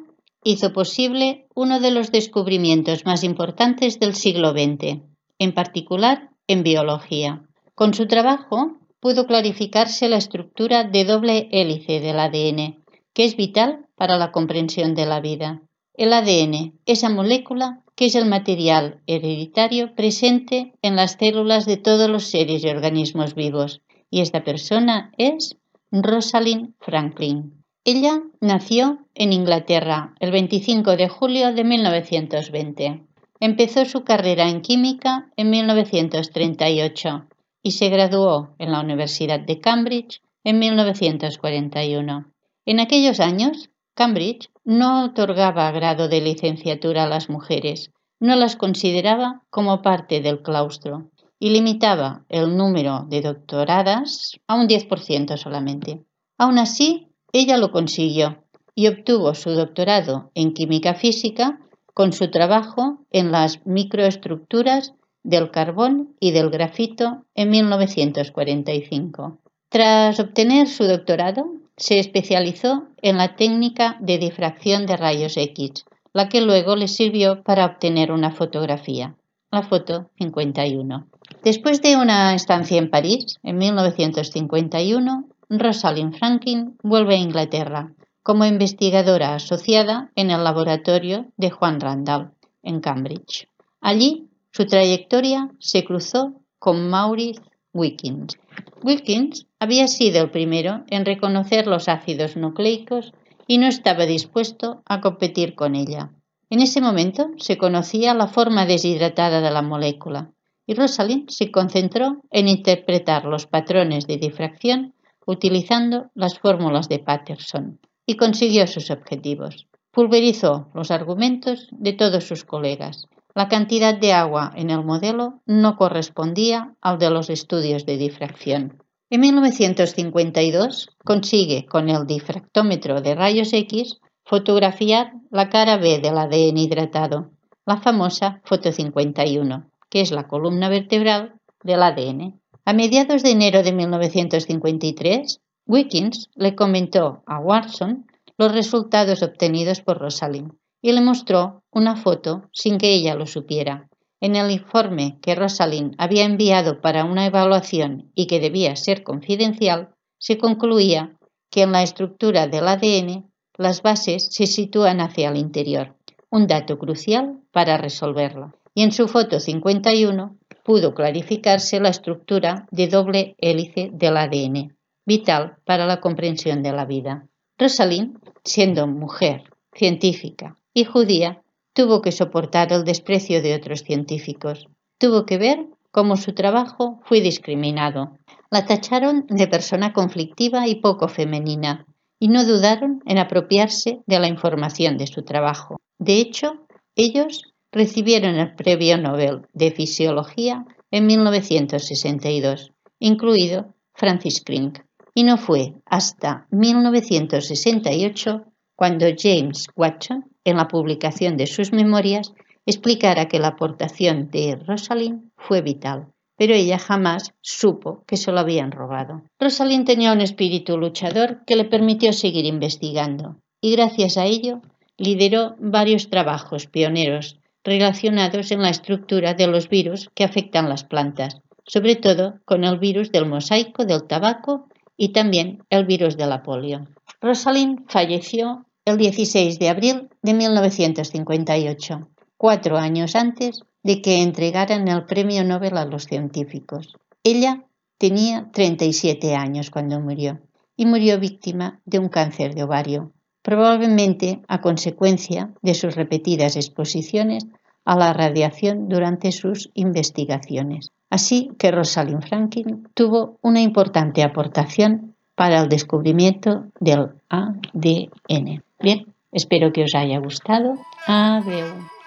hizo posible uno de los descubrimientos más importantes del siglo XX, en particular en biología. Con su trabajo pudo clarificarse la estructura de doble hélice del ADN, que es vital para la comprensión de la vida. El ADN, esa molécula que es el material hereditario presente en las células de todos los seres y organismos vivos. Y esta persona es Rosalind Franklin. Ella nació en Inglaterra el 25 de julio de 1920. Empezó su carrera en química en 1938 y se graduó en la Universidad de Cambridge en 1941. En aquellos años, Cambridge no otorgaba grado de licenciatura a las mujeres, no las consideraba como parte del claustro y limitaba el número de doctoradas a un 10% solamente. Aún así, ella lo consiguió y obtuvo su doctorado en química física con su trabajo en las microestructuras del carbón y del grafito en 1945. Tras obtener su doctorado, se especializó en la técnica de difracción de rayos X, la que luego le sirvió para obtener una fotografía, la foto 51. Después de una estancia en París, en 1951, Rosalind Franklin vuelve a Inglaterra como investigadora asociada en el laboratorio de Juan Randall, en Cambridge. Allí, su trayectoria se cruzó con Maurice Wilkins. Wilkins había sido el primero en reconocer los ácidos nucleicos y no estaba dispuesto a competir con ella. En ese momento se conocía la forma deshidratada de la molécula y Rosalind se concentró en interpretar los patrones de difracción utilizando las fórmulas de Patterson y consiguió sus objetivos. Pulverizó los argumentos de todos sus colegas. La cantidad de agua en el modelo no correspondía al de los estudios de difracción. En 1952 consigue con el difractómetro de rayos X fotografiar la cara B del ADN hidratado, la famosa foto 51, que es la columna vertebral del ADN. A mediados de enero de 1953, Wickens le comentó a Watson los resultados obtenidos por Rosalind y le mostró una foto sin que ella lo supiera. En el informe que Rosalind había enviado para una evaluación y que debía ser confidencial, se concluía que en la estructura del ADN las bases se sitúan hacia el interior, un dato crucial para resolverla. Y en su foto 51 pudo clarificarse la estructura de doble hélice del ADN vital para la comprensión de la vida. Rosalind, siendo mujer, científica y judía, tuvo que soportar el desprecio de otros científicos. Tuvo que ver cómo su trabajo fue discriminado. La tacharon de persona conflictiva y poco femenina, y no dudaron en apropiarse de la información de su trabajo. De hecho, ellos recibieron el Premio Nobel de Fisiología en 1962, incluido Francis Crick y no fue hasta 1968 cuando James Watson, en la publicación de sus memorias, explicara que la aportación de Rosalind fue vital, pero ella jamás supo que se lo habían robado. Rosalind tenía un espíritu luchador que le permitió seguir investigando y gracias a ello lideró varios trabajos pioneros relacionados en la estructura de los virus que afectan las plantas, sobre todo con el virus del mosaico del tabaco y también el virus de la polio. Rosalind falleció el 16 de abril de 1958, cuatro años antes de que entregaran el premio Nobel a los científicos. Ella tenía 37 años cuando murió y murió víctima de un cáncer de ovario, probablemente a consecuencia de sus repetidas exposiciones a la radiación durante sus investigaciones. Así que Rosalind Franklin tuvo una importante aportación para el descubrimiento del ADN. Bien, espero que os haya gustado. Adiós.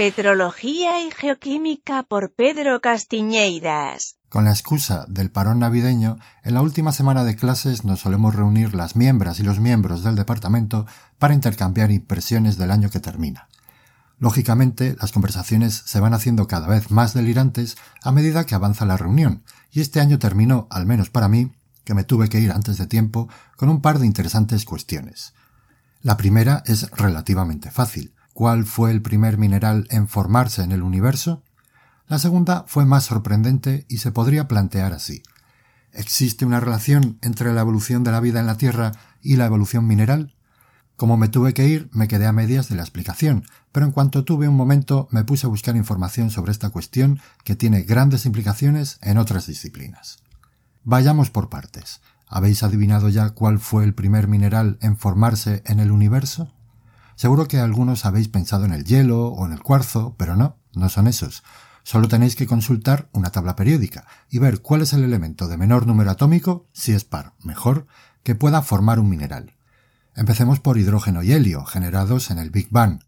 Petrología y Geoquímica por Pedro Castiñeiras. Con la excusa del parón navideño, en la última semana de clases nos solemos reunir las miembros y los miembros del departamento para intercambiar impresiones del año que termina. Lógicamente, las conversaciones se van haciendo cada vez más delirantes a medida que avanza la reunión, y este año terminó, al menos para mí, que me tuve que ir antes de tiempo, con un par de interesantes cuestiones. La primera es relativamente fácil cuál fue el primer mineral en formarse en el universo? La segunda fue más sorprendente y se podría plantear así. ¿Existe una relación entre la evolución de la vida en la Tierra y la evolución mineral? Como me tuve que ir, me quedé a medias de la explicación, pero en cuanto tuve un momento me puse a buscar información sobre esta cuestión que tiene grandes implicaciones en otras disciplinas. Vayamos por partes. ¿Habéis adivinado ya cuál fue el primer mineral en formarse en el universo? Seguro que algunos habéis pensado en el hielo o en el cuarzo, pero no, no son esos. Solo tenéis que consultar una tabla periódica y ver cuál es el elemento de menor número atómico, si es par, mejor, que pueda formar un mineral. Empecemos por hidrógeno y helio, generados en el Big Bang.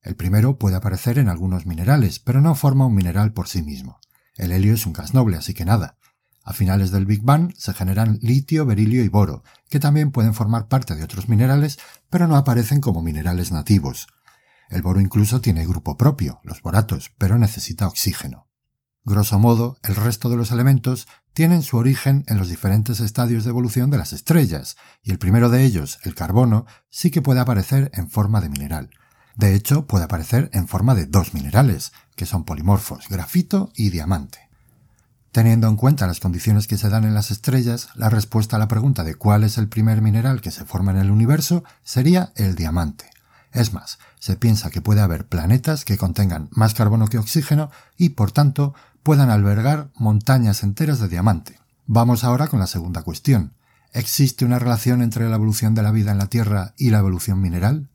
El primero puede aparecer en algunos minerales, pero no forma un mineral por sí mismo. El helio es un gas noble, así que nada. A finales del Big Bang se generan litio, berilio y boro, que también pueden formar parte de otros minerales, pero no aparecen como minerales nativos. El boro incluso tiene grupo propio, los boratos, pero necesita oxígeno. Grosso modo, el resto de los elementos tienen su origen en los diferentes estadios de evolución de las estrellas, y el primero de ellos, el carbono, sí que puede aparecer en forma de mineral. De hecho, puede aparecer en forma de dos minerales, que son polimorfos, grafito y diamante. Teniendo en cuenta las condiciones que se dan en las estrellas, la respuesta a la pregunta de cuál es el primer mineral que se forma en el universo sería el diamante. Es más, se piensa que puede haber planetas que contengan más carbono que oxígeno y, por tanto, puedan albergar montañas enteras de diamante. Vamos ahora con la segunda cuestión. ¿Existe una relación entre la evolución de la vida en la Tierra y la evolución mineral?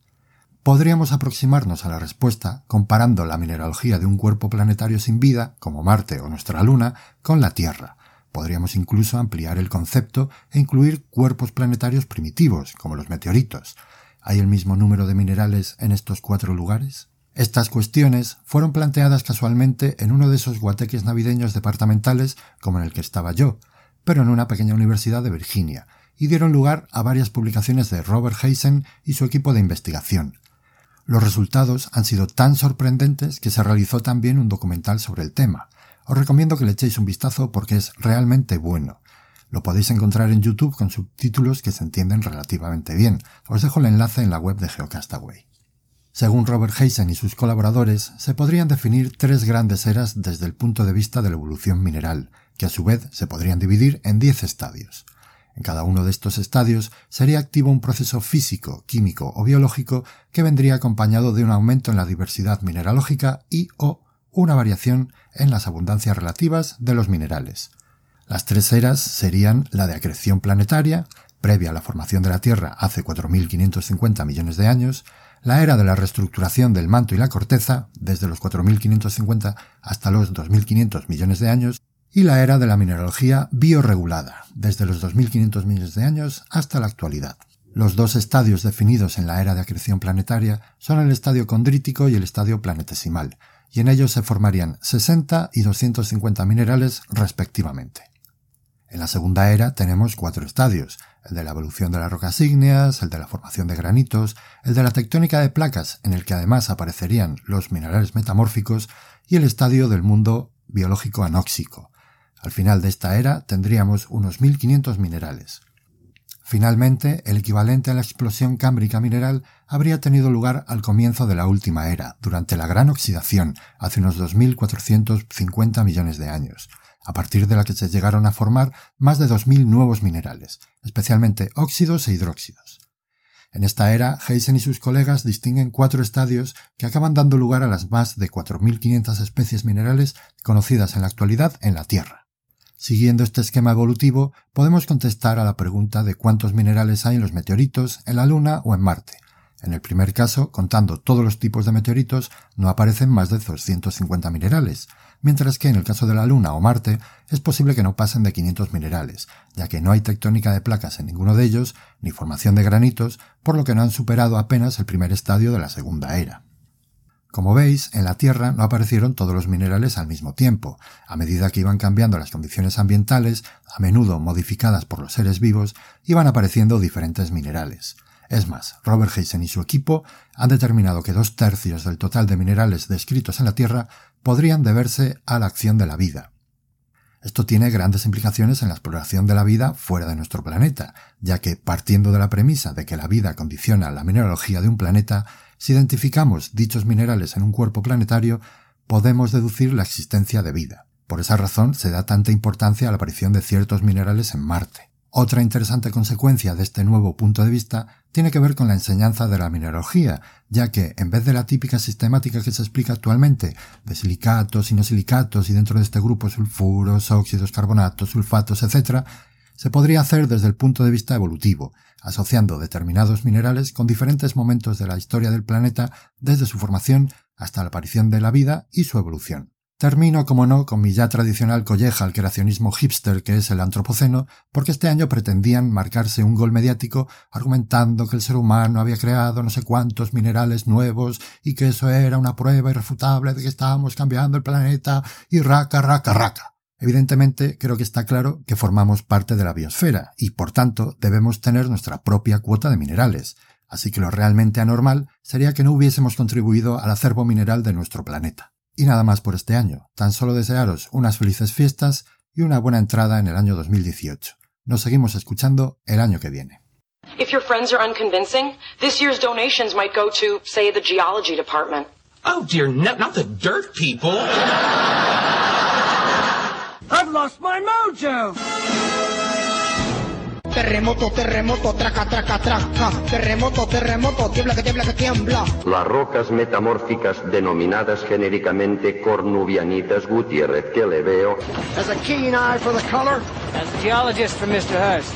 Podríamos aproximarnos a la respuesta comparando la mineralogía de un cuerpo planetario sin vida, como Marte o nuestra Luna, con la Tierra. Podríamos incluso ampliar el concepto e incluir cuerpos planetarios primitivos, como los meteoritos. ¿Hay el mismo número de minerales en estos cuatro lugares? Estas cuestiones fueron planteadas casualmente en uno de esos guateques navideños departamentales como en el que estaba yo, pero en una pequeña universidad de Virginia, y dieron lugar a varias publicaciones de Robert Heisen y su equipo de investigación. Los resultados han sido tan sorprendentes que se realizó también un documental sobre el tema. Os recomiendo que le echéis un vistazo porque es realmente bueno. Lo podéis encontrar en YouTube con subtítulos que se entienden relativamente bien. Os dejo el enlace en la web de Geocastaway. Según Robert Heisen y sus colaboradores, se podrían definir tres grandes eras desde el punto de vista de la evolución mineral, que a su vez se podrían dividir en diez estadios. En cada uno de estos estadios sería activo un proceso físico, químico o biológico que vendría acompañado de un aumento en la diversidad mineralógica y o una variación en las abundancias relativas de los minerales. Las tres eras serían la de acreción planetaria, previa a la formación de la Tierra hace 4.550 millones de años, la era de la reestructuración del manto y la corteza, desde los 4.550 hasta los 2.500 millones de años, y la era de la mineralogía bioregulada, desde los 2.500 millones de años hasta la actualidad. Los dos estadios definidos en la era de acreción planetaria son el estadio condrítico y el estadio planetesimal, y en ellos se formarían 60 y 250 minerales respectivamente. En la segunda era tenemos cuatro estadios, el de la evolución de las rocas ígneas, el de la formación de granitos, el de la tectónica de placas, en el que además aparecerían los minerales metamórficos, y el estadio del mundo biológico anóxico, al final de esta era tendríamos unos 1500 minerales. Finalmente, el equivalente a la explosión cámbrica mineral habría tenido lugar al comienzo de la última era, durante la gran oxidación, hace unos 2.450 millones de años, a partir de la que se llegaron a formar más de 2.000 nuevos minerales, especialmente óxidos e hidróxidos. En esta era, Heisen y sus colegas distinguen cuatro estadios que acaban dando lugar a las más de 4.500 especies minerales conocidas en la actualidad en la Tierra. Siguiendo este esquema evolutivo, podemos contestar a la pregunta de cuántos minerales hay en los meteoritos, en la Luna o en Marte. En el primer caso, contando todos los tipos de meteoritos, no aparecen más de 250 minerales, mientras que en el caso de la Luna o Marte es posible que no pasen de 500 minerales, ya que no hay tectónica de placas en ninguno de ellos, ni formación de granitos, por lo que no han superado apenas el primer estadio de la segunda era. Como veis, en la Tierra no aparecieron todos los minerales al mismo tiempo. A medida que iban cambiando las condiciones ambientales, a menudo modificadas por los seres vivos, iban apareciendo diferentes minerales. Es más, Robert Heisen y su equipo han determinado que dos tercios del total de minerales descritos en la Tierra podrían deberse a la acción de la vida. Esto tiene grandes implicaciones en la exploración de la vida fuera de nuestro planeta, ya que, partiendo de la premisa de que la vida condiciona la mineralogía de un planeta, si identificamos dichos minerales en un cuerpo planetario, podemos deducir la existencia de vida. Por esa razón se da tanta importancia a la aparición de ciertos minerales en Marte. Otra interesante consecuencia de este nuevo punto de vista tiene que ver con la enseñanza de la mineralogía, ya que en vez de la típica sistemática que se explica actualmente, de silicatos y no silicatos y dentro de este grupo sulfuros, óxidos, carbonatos, sulfatos, etc., se podría hacer desde el punto de vista evolutivo, asociando determinados minerales con diferentes momentos de la historia del planeta desde su formación hasta la aparición de la vida y su evolución. Termino, como no, con mi ya tradicional colleja al creacionismo hipster que es el antropoceno, porque este año pretendían marcarse un gol mediático argumentando que el ser humano había creado no sé cuántos minerales nuevos y que eso era una prueba irrefutable de que estábamos cambiando el planeta y raca, raca, raca. Evidentemente, creo que está claro que formamos parte de la biosfera y, por tanto, debemos tener nuestra propia cuota de minerales. Así que lo realmente anormal sería que no hubiésemos contribuido al acervo mineral de nuestro planeta. Y nada más por este año. Tan solo desearos unas felices fiestas y una buena entrada en el año 2018. Nos seguimos escuchando el año que viene. If your friends are unconvincing, this year's donations might go to, say, the geology department. Oh dear, no, not the dirt people. I've lost my mojo. Terremoto, terremoto, traca, traca, traca. Terremoto, terremoto, tiembla que tiembla que tiembla. Las rocas metamórficas denominadas genéricamente cornubianitas Gutiérrez que le veo. Has a keen eye for the color. As a geologist for Mr. Hurst,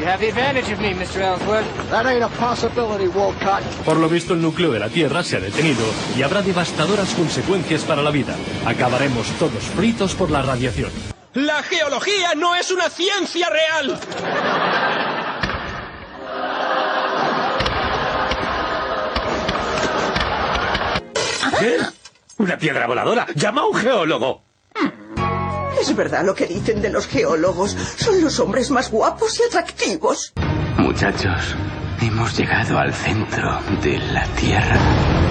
you have the advantage of me, Mr. Ellsworth. That ain't a possibility, Wolcott. Por lo visto, el núcleo de la Tierra se ha detenido y habrá devastadoras consecuencias para la vida. Acabaremos todos fritos por la radiación. La geología no es una ciencia real. ¿Qué? ¿Una piedra voladora? ¡Llama a un geólogo! Es verdad lo que dicen de los geólogos. Son los hombres más guapos y atractivos. Muchachos, hemos llegado al centro de la Tierra.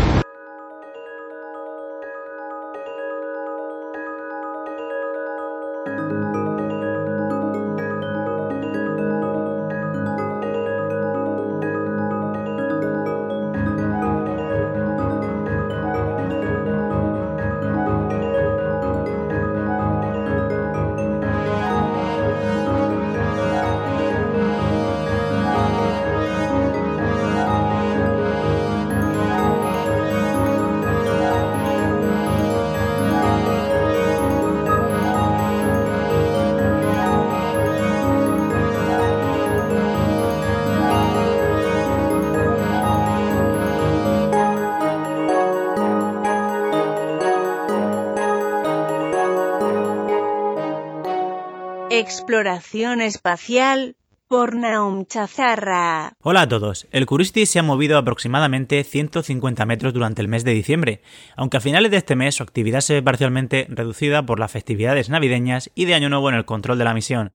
Exploración espacial por Naum Chazarra. Hola a todos. El Curiosity se ha movido aproximadamente 150 metros durante el mes de diciembre, aunque a finales de este mes su actividad se ve parcialmente reducida por las festividades navideñas y de Año Nuevo en el control de la misión.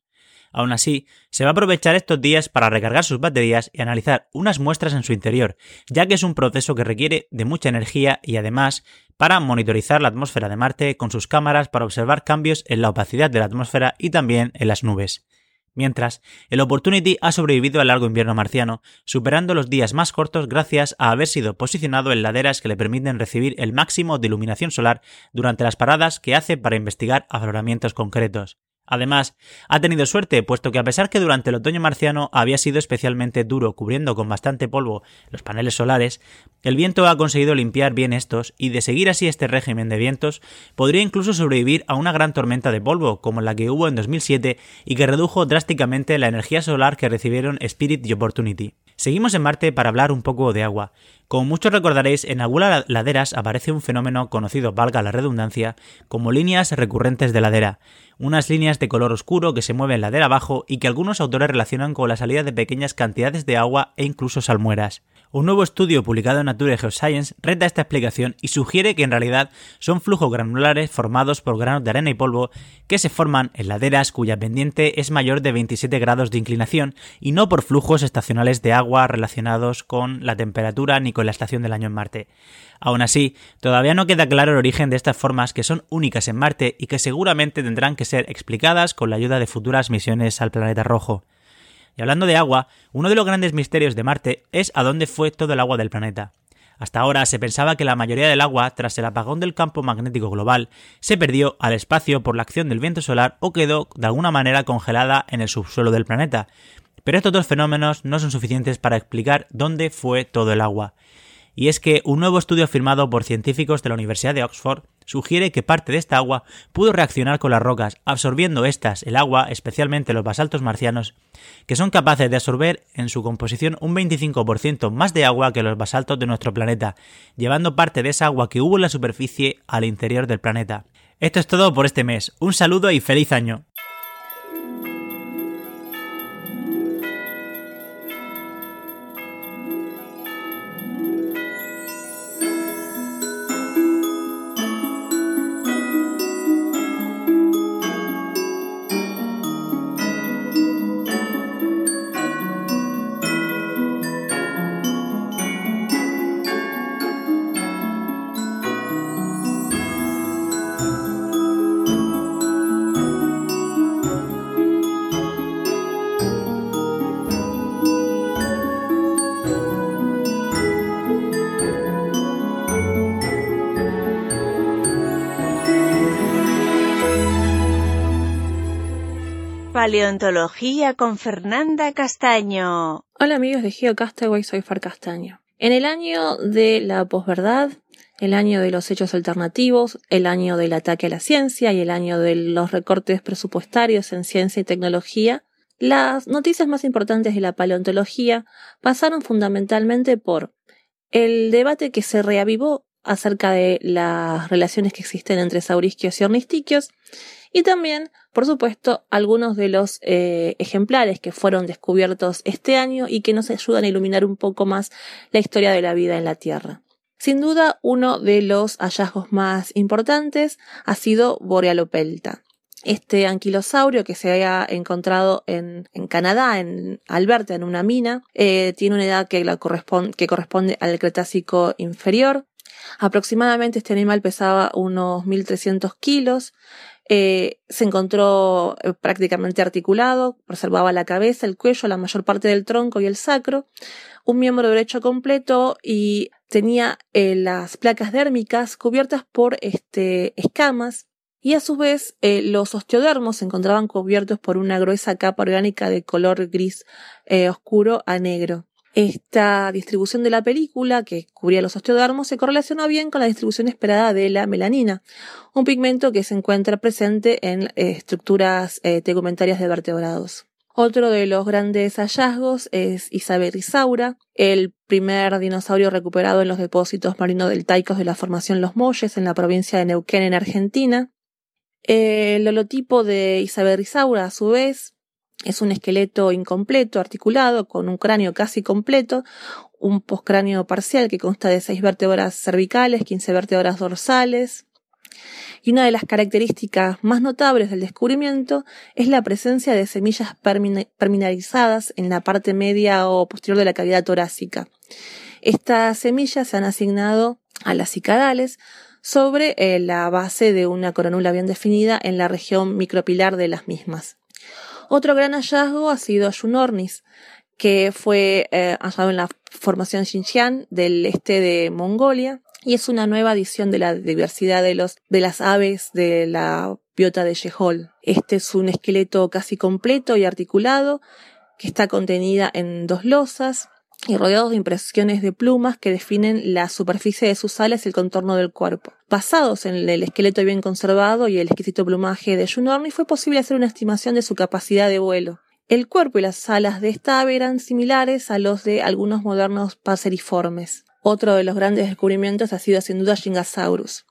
Aún así, se va a aprovechar estos días para recargar sus baterías y analizar unas muestras en su interior, ya que es un proceso que requiere de mucha energía y además para monitorizar la atmósfera de Marte con sus cámaras para observar cambios en la opacidad de la atmósfera y también en las nubes. Mientras, el Opportunity ha sobrevivido al largo invierno marciano, superando los días más cortos gracias a haber sido posicionado en laderas que le permiten recibir el máximo de iluminación solar durante las paradas que hace para investigar afloramientos concretos. Además, ha tenido suerte, puesto que a pesar que durante el otoño marciano había sido especialmente duro cubriendo con bastante polvo los paneles solares, el viento ha conseguido limpiar bien estos y de seguir así este régimen de vientos, podría incluso sobrevivir a una gran tormenta de polvo como la que hubo en 2007 y que redujo drásticamente la energía solar que recibieron Spirit y Opportunity. Seguimos en Marte para hablar un poco de agua. Como muchos recordaréis, en algunas laderas aparece un fenómeno conocido, valga la redundancia, como líneas recurrentes de ladera, unas líneas de color oscuro que se mueven ladera abajo y que algunos autores relacionan con la salida de pequeñas cantidades de agua e incluso salmueras. Un nuevo estudio publicado en Nature Geoscience reta esta explicación y sugiere que en realidad son flujos granulares formados por granos de arena y polvo que se forman en laderas cuya pendiente es mayor de 27 grados de inclinación y no por flujos estacionales de agua relacionados con la temperatura ni con la estación del año en Marte. Aún así, todavía no queda claro el origen de estas formas que son únicas en Marte y que seguramente tendrán que ser explicadas con la ayuda de futuras misiones al planeta rojo. Y hablando de agua, uno de los grandes misterios de Marte es a dónde fue todo el agua del planeta. Hasta ahora se pensaba que la mayoría del agua, tras el apagón del campo magnético global, se perdió al espacio por la acción del viento solar o quedó de alguna manera congelada en el subsuelo del planeta. Pero estos dos fenómenos no son suficientes para explicar dónde fue todo el agua. Y es que un nuevo estudio firmado por científicos de la Universidad de Oxford sugiere que parte de esta agua pudo reaccionar con las rocas, absorbiendo estas, el agua, especialmente los basaltos marcianos, que son capaces de absorber en su composición un 25% más de agua que los basaltos de nuestro planeta, llevando parte de esa agua que hubo en la superficie al interior del planeta. Esto es todo por este mes. Un saludo y feliz año. Paleontología con Fernanda Castaño. Hola amigos de GeoCastaway, soy Far Castaño. En el año de la posverdad, el año de los hechos alternativos, el año del ataque a la ciencia y el año de los recortes presupuestarios en ciencia y tecnología, las noticias más importantes de la paleontología pasaron fundamentalmente por el debate que se reavivó acerca de las relaciones que existen entre saurisquios y ornistiquios y también, por supuesto, algunos de los eh, ejemplares que fueron descubiertos este año y que nos ayudan a iluminar un poco más la historia de la vida en la Tierra. Sin duda, uno de los hallazgos más importantes ha sido Borealopelta. Este anquilosaurio que se había encontrado en, Canadá, en Alberta, en una mina, eh, tiene una edad que, corresponde, que corresponde al Cretácico inferior. Aproximadamente este animal pesaba unos 1.300 kilos, eh, se encontró eh, prácticamente articulado, preservaba la cabeza, el cuello, la mayor parte del tronco y el sacro, un miembro derecho completo y tenía eh, las placas dérmicas cubiertas por este, escamas y a su vez los osteodermos se encontraban cubiertos por una gruesa capa orgánica de color gris oscuro a negro. Esta distribución de la película, que cubría los osteodermos, se correlacionó bien con la distribución esperada de la melanina, un pigmento que se encuentra presente en eh, estructuras eh, tegumentarias de vertebrados. Otro de los grandes hallazgos es Isaberisaura, el primer dinosaurio recuperado en los depósitos marinos deltaicos de la formación Los Molles en la provincia de Neuquén en Argentina. El holotipo de Isaberisaura, a su vez, es un esqueleto incompleto, articulado, con un cráneo casi completo, un postcráneo parcial que consta de seis vértebras cervicales, 15 vértebras dorsales. Y una de las características más notables del descubrimiento es la presencia de semillas perminalizadas en la parte media o posterior de la cavidad torácica. Estas semillas se han asignado a las cicadales sobre eh, la base de una coronula bien definida en la región micropilar de las mismas. Otro gran hallazgo ha sido Junornis, que fue eh, hallado en la formación Xinjiang del este de Mongolia y es una nueva adición de la diversidad de, los, de las aves de la biota de Yehol. Este es un esqueleto casi completo y articulado que está contenida en dos losas y rodeados de impresiones de plumas que definen la superficie de sus alas y el contorno del cuerpo. Basados en el esqueleto bien conservado y el exquisito plumaje de Junorni, fue posible hacer una estimación de su capacidad de vuelo. El cuerpo y las alas de esta ave eran similares a los de algunos modernos paseriformes. Otro de los grandes descubrimientos ha sido sin duda Gingasaurus.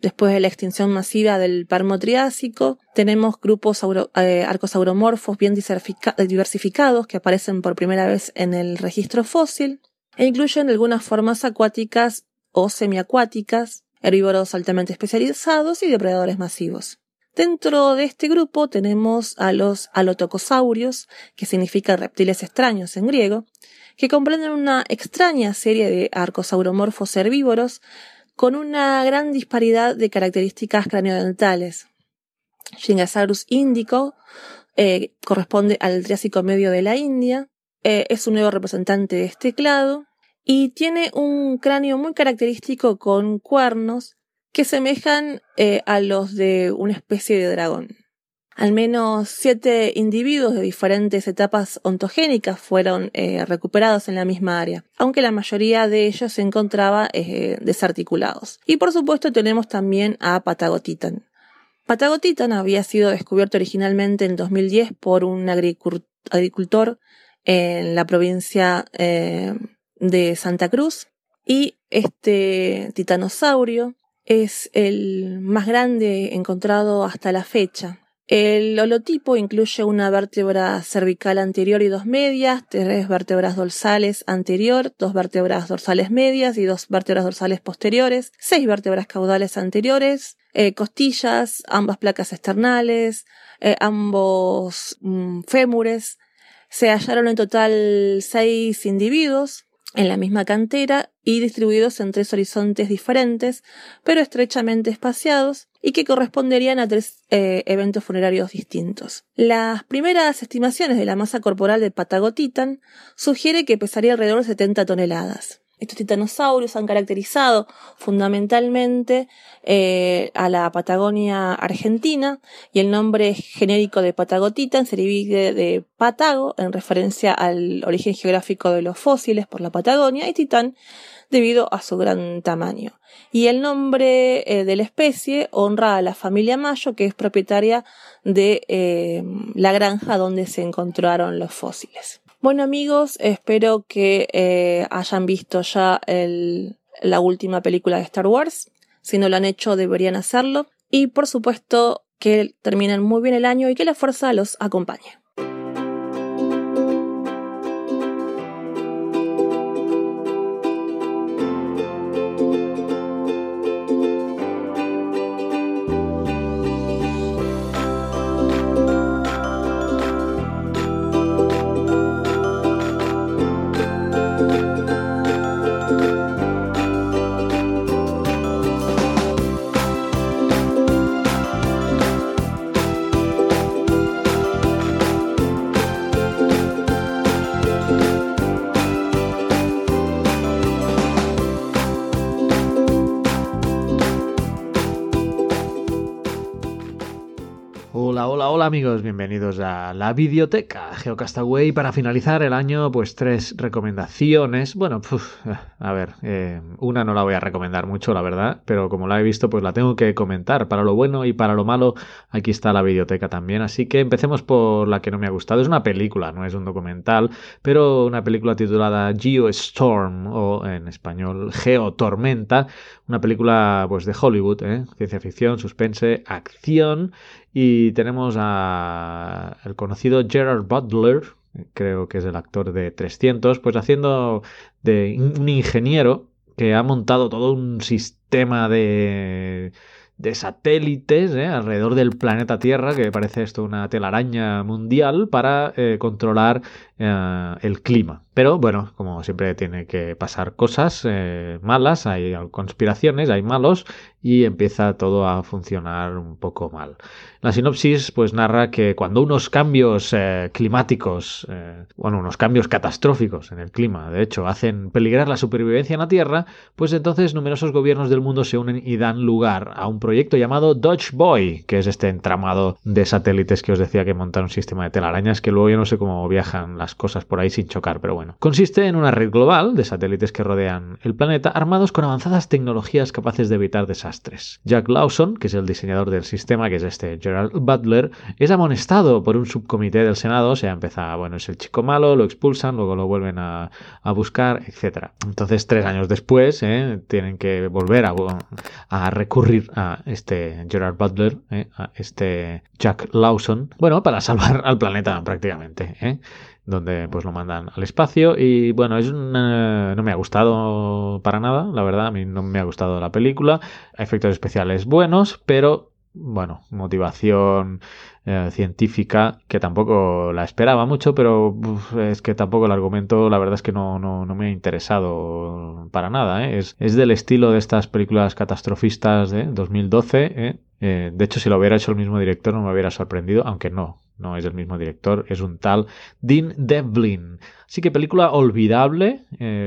Después de la extinción masiva del Parmo Triásico, tenemos grupos eh, arcosauromorfos bien diversificados que aparecen por primera vez en el registro fósil e incluyen algunas formas acuáticas o semiacuáticas, herbívoros altamente especializados y depredadores masivos. Dentro de este grupo tenemos a los alotocosaurios, que significa reptiles extraños en griego, que comprenden una extraña serie de arcosauromorfos herbívoros con una gran disparidad de características craniodentales. Gingasaurus indico eh, corresponde al Triásico medio de la India, eh, es un nuevo representante de este clado y tiene un cráneo muy característico con cuernos que semejan eh, a los de una especie de dragón. Al menos siete individuos de diferentes etapas ontogénicas fueron eh, recuperados en la misma área, aunque la mayoría de ellos se encontraba eh, desarticulados. Y por supuesto tenemos también a Patagotitan. Patagotitan había sido descubierto originalmente en 2010 por un agricultor en la provincia eh, de Santa Cruz y este titanosaurio es el más grande encontrado hasta la fecha. El holotipo incluye una vértebra cervical anterior y dos medias, tres vértebras dorsales anterior, dos vértebras dorsales medias y dos vértebras dorsales posteriores, seis vértebras caudales anteriores, eh, costillas, ambas placas externales, eh, ambos mm, fémures. Se hallaron en total seis individuos, en la misma cantera y distribuidos en tres horizontes diferentes, pero estrechamente espaciados, y que corresponderían a tres eh, eventos funerarios distintos. Las primeras estimaciones de la masa corporal de Patagotitan sugiere que pesaría alrededor de 70 toneladas. Estos titanosaurios han caracterizado fundamentalmente eh, a la Patagonia argentina y el nombre genérico de Patagotitan se divide de Patago en referencia al origen geográfico de los fósiles por la Patagonia y Titán debido a su gran tamaño. Y el nombre eh, de la especie honra a la familia Mayo que es propietaria de eh, la granja donde se encontraron los fósiles. Bueno amigos, espero que eh, hayan visto ya la última película de Star Wars. Si no lo han hecho, deberían hacerlo. Y por supuesto que terminen muy bien el año y que la fuerza los acompañe. Amigos, bienvenidos a la videoteca Geocastaway. Para finalizar el año, pues tres recomendaciones. Bueno, a ver, eh, una no la voy a recomendar mucho, la verdad, pero como la he visto, pues la tengo que comentar. Para lo bueno y para lo malo, aquí está la videoteca también. Así que empecemos por la que no me ha gustado. Es una película, no es un documental, pero una película titulada Geostorm o en español Geotormenta. Una película pues de Hollywood, ¿eh? ciencia ficción, suspense, acción y tenemos al conocido Gerard Butler, creo que es el actor de 300, pues haciendo de un ingeniero que ha montado todo un sistema de, de satélites ¿eh? alrededor del planeta Tierra, que parece esto una telaraña mundial, para eh, controlar eh, el clima. Pero bueno, como siempre tiene que pasar cosas malas, hay conspiraciones, hay malos y empieza todo a funcionar un poco mal. La sinopsis pues narra que cuando unos cambios eh, climáticos, eh, bueno, unos cambios catastróficos en el clima, de hecho, hacen peligrar la supervivencia en la Tierra, pues entonces numerosos gobiernos del mundo se unen y dan lugar a un proyecto llamado Dodge Boy, que es este entramado de satélites que os decía que montan un sistema de telarañas que luego yo no sé cómo viajan las cosas por ahí sin chocar, pero bueno. Consiste en una red global de satélites que rodean el planeta armados con avanzadas tecnologías capaces de evitar desastres. Jack Lawson, que es el diseñador del sistema, que es este Butler es amonestado por un subcomité del Senado, o sea, empieza, bueno, es el chico malo, lo expulsan, luego lo vuelven a, buscar, etc. Entonces, tres años después, ¿eh? tienen que volver a, recurrir a este Gerard Butler, ¿eh? a este Jack Lawson, bueno, para salvar al planeta prácticamente. ¿eh? Donde pues lo mandan al espacio y bueno, es no me ha gustado para nada, la verdad, a mí no me ha gustado la película, efectos especiales buenos, pero bueno, motivación eh, científica que tampoco la esperaba mucho, pero es que tampoco el argumento, la verdad es que no, no, no me ha interesado para nada. ¿eh? Es, es, del estilo de estas películas catastrofistas de 2012. ¿eh? de hecho, si lo hubiera hecho el mismo director no me hubiera sorprendido, aunque no, no es el mismo director, es un tal Dean Devlin. Así que película olvidable,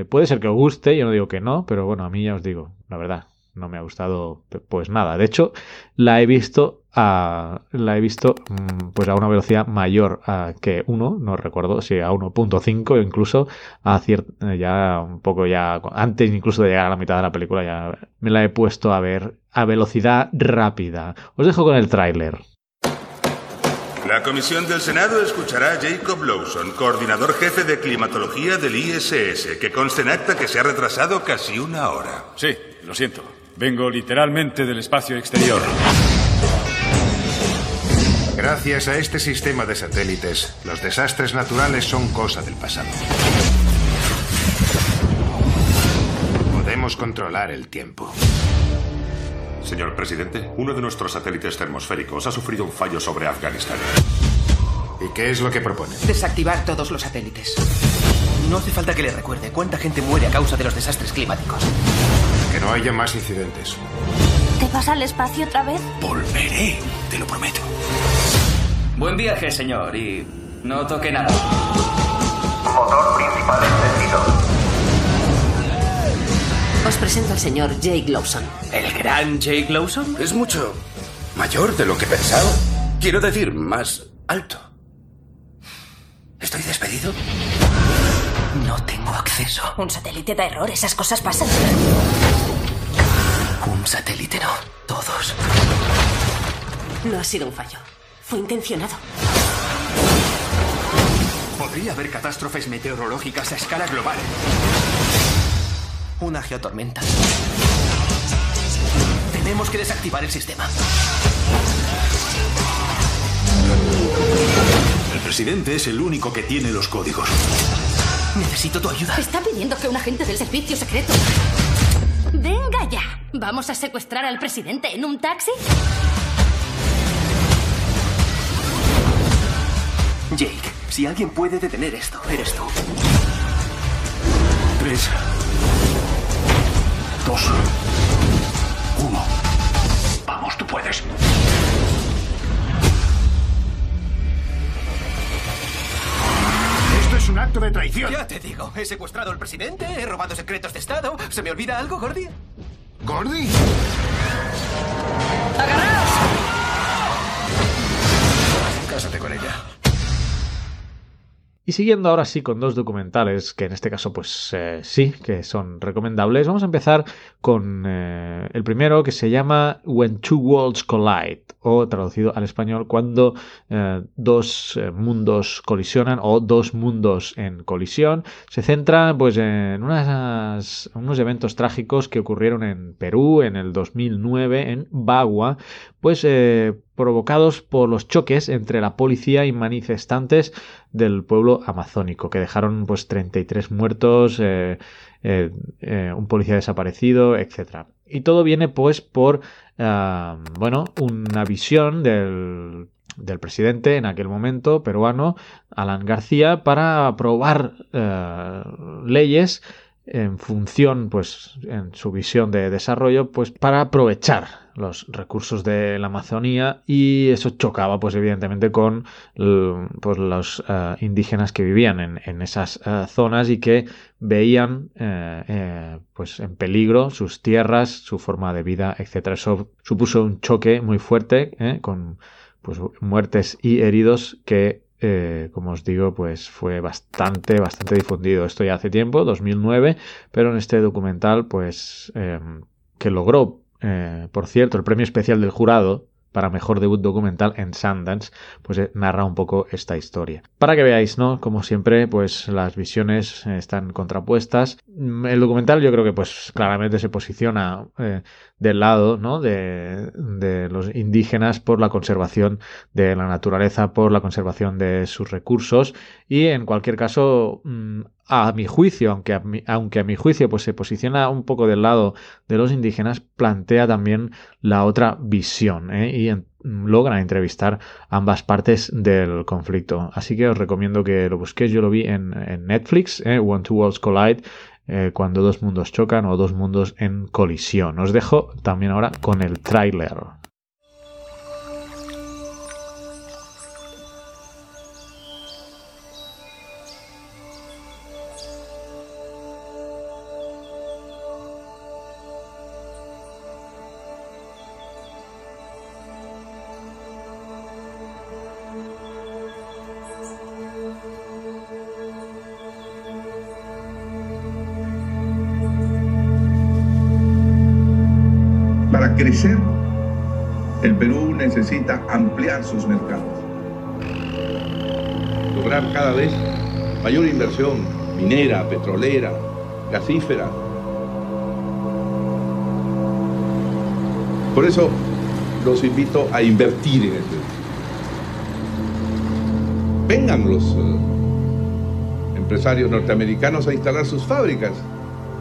puede ser que os guste, yo no digo que no, pero bueno, a mí ya os digo, la verdad, no me ha gustado pues nada. De hecho, la he visto a, la he visto mm, pues a una velocidad mayor que 1, no recuerdo si a 1.5 incluso a cierta, ya un poco ya antes incluso de llegar a la mitad de la película ya me la he puesto a ver a velocidad rápida. Os dejo con el tráiler. La comisión del Senado escuchará a Jacob Lawson, coordinador jefe de climatología del ISS, que conste en acta que se ha retrasado casi una hora. Sí, lo siento. Vengo literalmente del espacio exterior. Gracias a este sistema de satélites, los desastres naturales son cosa del pasado. Podemos controlar el tiempo. Señor presidente, uno de nuestros satélites termosféricos ha sufrido un fallo sobre Afganistán. ¿Y qué es lo que propone? Desactivar todos los satélites. No hace falta que le recuerde cuánta gente muere a causa de los desastres climáticos. Que no haya más incidentes. ¿Te vas al espacio otra vez? Volveré, te lo prometo. Buen viaje, señor, y no toque nada. Motor principal encendido. Os presento al señor Jake Lawson. ¿El gran Jake Lawson? Es mucho mayor de lo que pensaba. Quiero decir, más alto. ¿Estoy despedido? No tengo acceso. Un satélite da error, esas cosas pasan. Un satélite no, todos. No ha sido un fallo. Fue intencionado. Podría haber catástrofes meteorológicas a escala global. Una geotormenta. Tenemos que desactivar el sistema. El presidente es el único que tiene los códigos. Necesito tu ayuda. Está pidiendo que un agente del servicio secreto. Venga ya. ¿Vamos a secuestrar al presidente en un taxi? Jake, si alguien puede detener esto, eres tú. Tres. Dos. Uno. Vamos, tú puedes. Esto es un acto de traición. Ya te digo, he secuestrado al presidente, he robado secretos de Estado. ¿Se me olvida algo, Gordy? ¿Gordy? ¡Agarraos! Cásate con ella. Y siguiendo ahora sí con dos documentales, que en este caso pues eh, sí, que son recomendables, vamos a empezar con eh, el primero que se llama When Two Worlds Collide, o traducido al español, cuando eh, dos mundos colisionan o dos mundos en colisión. Se centra pues en unas, unos eventos trágicos que ocurrieron en Perú en el 2009, en Bagua, pues provocados por los choques entre la policía y manifestantes del pueblo amazónico, que dejaron pues 33 muertos, eh, eh, eh, un policía desaparecido, etc. Y todo viene pues por, bueno, una visión del, del presidente en aquel momento peruano, Alan García, para aprobar leyes en función, pues, en su visión de desarrollo, pues para aprovechar los recursos de la Amazonía y eso chocaba, pues, evidentemente con pues, los uh, indígenas que vivían en, en esas uh, zonas y que veían, uh, pues, en peligro sus tierras, su forma de vida, etcétera. Eso supuso un choque muy fuerte, con, pues, muertes y heridos que eh, como os digo, pues fue bastante, bastante difundido. Esto ya hace tiempo, 2009, pero en este documental, pues, eh, que logró, eh, por cierto, el premio especial del jurado para mejor debut documental en Sundance, pues eh, narra un poco esta historia. Para que veáis, ¿no? Como siempre, pues las visiones están contrapuestas. Mm, el documental yo creo que pues claramente se posiciona eh, del lado, ¿no? De, de, los indígenas por la conservación de la naturaleza, por la conservación de sus recursos y en cualquier caso mm, a mi juicio, aunque a mi, aunque a mi juicio pues se posiciona un poco del lado de los indígenas, plantea también la otra visión ¿eh? y logra entrevistar ambas partes del conflicto. Así que os recomiendo que lo busquéis. Yo lo vi en, en Netflix, ¿eh? When Two Worlds Collide, eh, cuando dos mundos chocan o dos mundos en colisión. Os dejo también ahora con el tráiler. Sus mercados. Lograr cada vez mayor inversión minera, petrolera, gasífera. Por eso los invito a invertir en Perú. Vengan los eh, empresarios norteamericanos a instalar sus fábricas.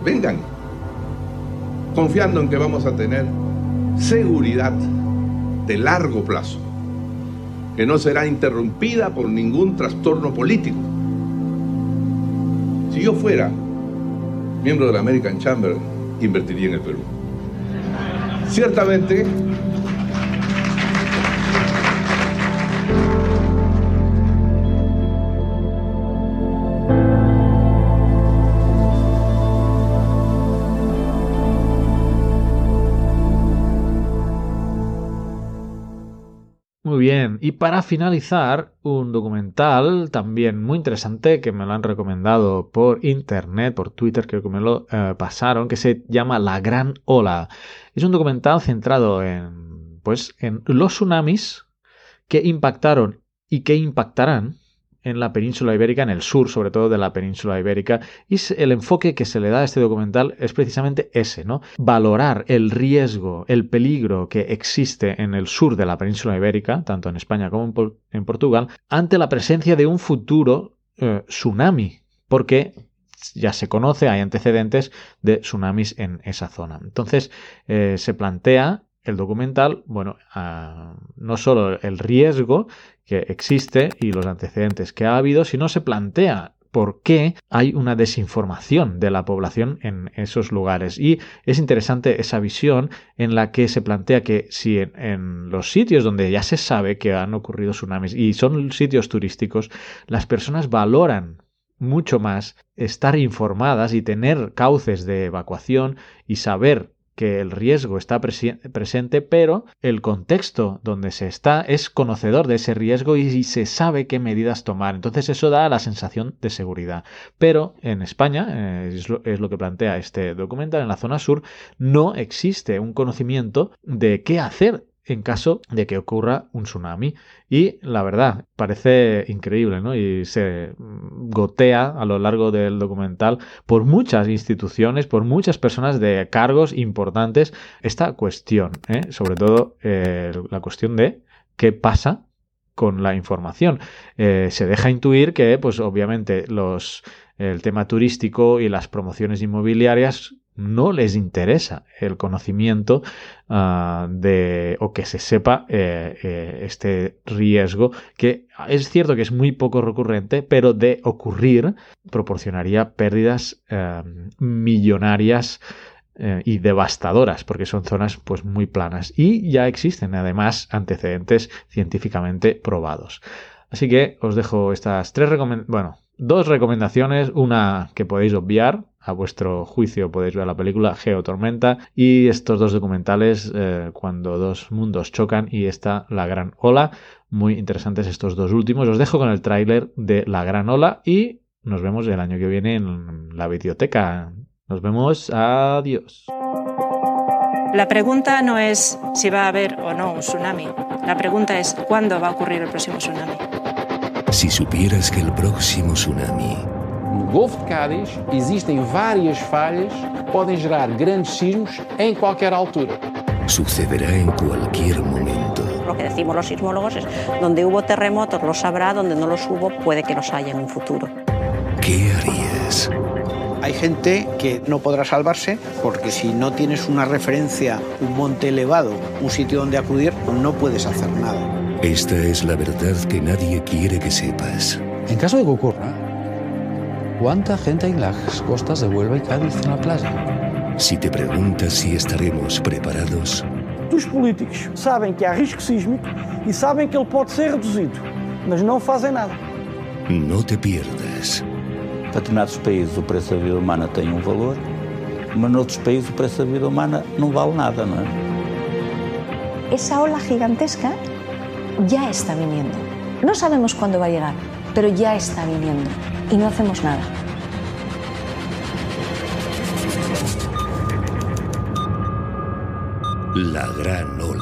Vengan. Confiando en que vamos a tener seguridad de largo plazo, que no será interrumpida por ningún trastorno político. Si yo fuera miembro de la American Chamber, invertiría en el Perú. Ciertamente, y para finalizar, un documental también muy interesante que me lo han recomendado por internet, por Twitter, creo que me lo eh, pasaron, que se llama La Gran Ola. Es un documental centrado en, pues, en los tsunamis que impactaron y que impactarán en la península ibérica, en el sur sobre todo de la península ibérica, y el enfoque que se le da a este documental es precisamente ese, ¿no? Valorar el riesgo, el peligro que existe en el sur de la península ibérica, tanto en España como en, Portugal, ante la presencia de un futuro eh, tsunami, porque ya se conoce, hay antecedentes de tsunamis en esa zona. Entonces eh, se plantea el documental, bueno, no solo el riesgo que existe y los antecedentes que ha habido, sino se plantea por qué hay una desinformación de la población en esos lugares. Y es interesante esa visión en la que se plantea que si en, los sitios donde ya se sabe que han ocurrido tsunamis y son sitios turísticos, las personas valoran mucho más estar informadas y tener cauces de evacuación y saber que el riesgo está presente, pero el contexto donde se está es conocedor de ese riesgo y, se sabe qué medidas tomar. Entonces eso da la sensación de seguridad. Pero en España, eh, es, lo, es lo que plantea este documental, en la zona sur, no existe un conocimiento de qué hacer en caso de que ocurra un tsunami. Y la verdad, parece increíble, ¿no? Y se gotea a lo largo del documental por muchas instituciones, por muchas personas de cargos importantes esta cuestión, ¿eh? sobre todo eh, la cuestión de qué pasa con la información. Eh, se deja intuir que, pues obviamente, los, el tema turístico y las promociones inmobiliarias no les interesa el conocimiento ah, de o que se sepa eh, eh, este riesgo que es cierto que es muy poco recurrente pero de ocurrir proporcionaría pérdidas eh, millonarias y devastadoras porque son zonas pues muy planas y ya existen además antecedentes científicamente probados. Así que os dejo estas tres recomendaciones bueno dos recomendaciones una que podéis obviar a vuestro juicio podéis ver la película Geotormenta y estos dos documentales eh, cuando dos mundos chocan y está La Gran Ola. Muy interesantes estos dos últimos. Os dejo con el tráiler de La Gran Ola y nos vemos el año que viene en la biblioteca. Nos vemos. Adiós. La pregunta no es si va a haber o no un tsunami. La pregunta es cuándo va a ocurrir el próximo tsunami. Si supieras que el próximo tsunami No Golfo de Cádiz existem várias falhas que podem gerar grandes sismos em qualquer altura. Sucederá en cualquier momento. Lo que decimos los sismólogos es, donde hubo terremotos los habrá, donde no los hubo puede que los haya en un futuro. ¿Qué harías? Hay gente que no podrá salvarse porque si no tienes una referencia, un monte elevado, un sitio donde acudir, no puedes hacer nada. Esta es la verdad que nadie quiere que sepas. En caso de que ocurra, ¿Cuánta gente en las costas de Huelva y Cádiz en la playa? Si te preguntas si estaremos preparados. Os políticos sabem que há risco sísmico e sabem que ele pode ser reduzido, mas não fazem nada. No te pierdas. Para determinados países o preço da vida humana tem um valor, mas noutros países o preço da vida humana não vale nada, não é? Esa ola gigantesca ya está viniendo. No sabemos cuándo va a llegar, pero ya está viniendo y no hacemos nada. La gran ola.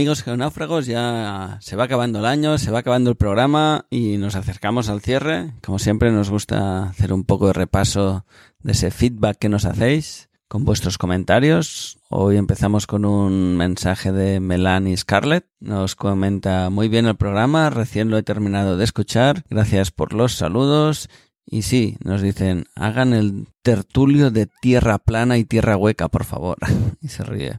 Amigos geonáufragos, ya se va acabando el año, se va acabando el programa y nos acercamos al cierre. Como siempre, nos gusta hacer un poco de repaso de ese feedback que nos hacéis con vuestros comentarios. Hoy empezamos con un mensaje de Melanie Scarlett. Nos comenta muy bien el programa, recién lo he terminado de escuchar. Gracias por los saludos. Y sí, nos dicen, hagan el tertulio de tierra plana y tierra hueca, por favor. y se ríe.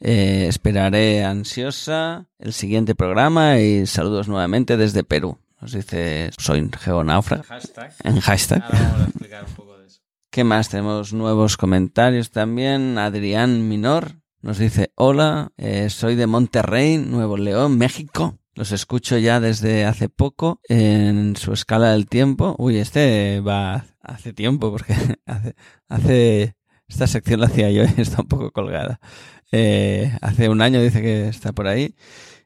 Eh, esperaré ansiosa el siguiente programa y saludos nuevamente desde Perú. Nos dice, soy geonáufrago. Hashtag. En hashtag. Ahora vamos a explicar un poco de eso. ¿Qué más? Tenemos nuevos comentarios también. Adrián Minor nos dice, hola, eh, soy de Monterrey, Nuevo León, México. Los escucho ya desde hace poco en su escala del tiempo. Uy, este va hace tiempo porque hace, hace esta sección la hacía yo y está un poco colgada. Eh, hace un año dice que está por ahí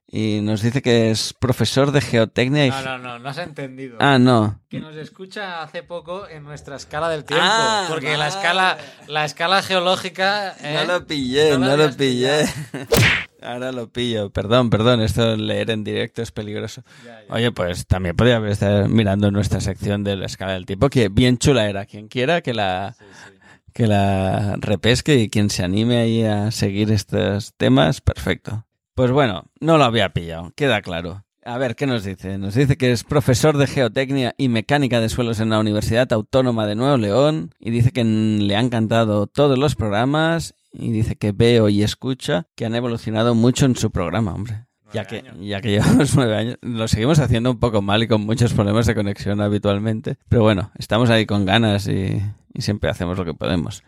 y nos dice que es profesor de geotecnia. Y... No, no, no, no has entendido. Ah, no. Que nos escucha hace poco en nuestra escala del tiempo. Ah, porque vale. la escala, la escala geológica. ¿eh? No lo pillé, No no, lo lo habías pillé. Ahora lo pillo. Perdón, perdón, esto leer en directo es peligroso. Oye, pues también podría estar mirando nuestra sección de la escala del tiempo, que bien chula era. Quien quiera que la, que la repesque y quien se anime ahí a seguir estos temas, perfecto. Pues bueno, no lo había pillado, queda claro. A ver, ¿qué nos dice? Nos dice que es profesor de geotecnia y mecánica de suelos en la Universidad Autónoma de Nuevo León y dice que le han encantado todos los programas y dice que veo y escucha que han evolucionado mucho en su programa, hombre. Ya que, ya que llevamos nueve años, lo seguimos haciendo un poco mal y con muchos problemas de conexión habitualmente. Pero bueno, estamos ahí con ganas y, y siempre hacemos lo que podemos.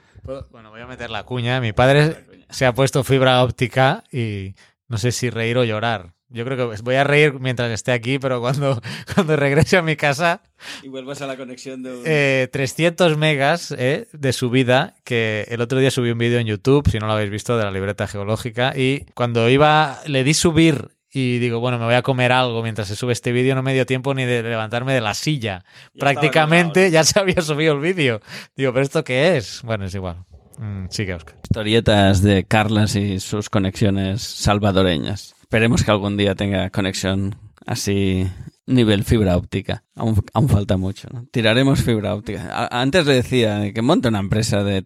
Bueno, voy a meter la cuña. Mi padre se ha puesto fibra óptica y no sé si reír o llorar. Yo creo que voy a reír mientras esté aquí, pero cuando, cuando regrese a mi casa, Y vuelvas a la conexión de... eh, 300 megas eh, de subida, que el otro día subí un vídeo en YouTube, si no lo habéis visto, de la libreta geológica, y cuando iba, le di subir y digo, bueno, me voy a comer algo mientras se sube este vídeo, no me dio tiempo ni de levantarme de la silla. Prácticamente ya se había subido el vídeo. Digo, ¿pero esto qué es? Bueno, es igual. Mm, sigue, Oscar. Historietas de Carlas y sus conexiones salvadoreñas. Esperemos que algún día tenga conexión así nivel fibra óptica. Aún, aún falta mucho. ¿no? Tiraremos fibra óptica. A- antes le decía que monta una empresa de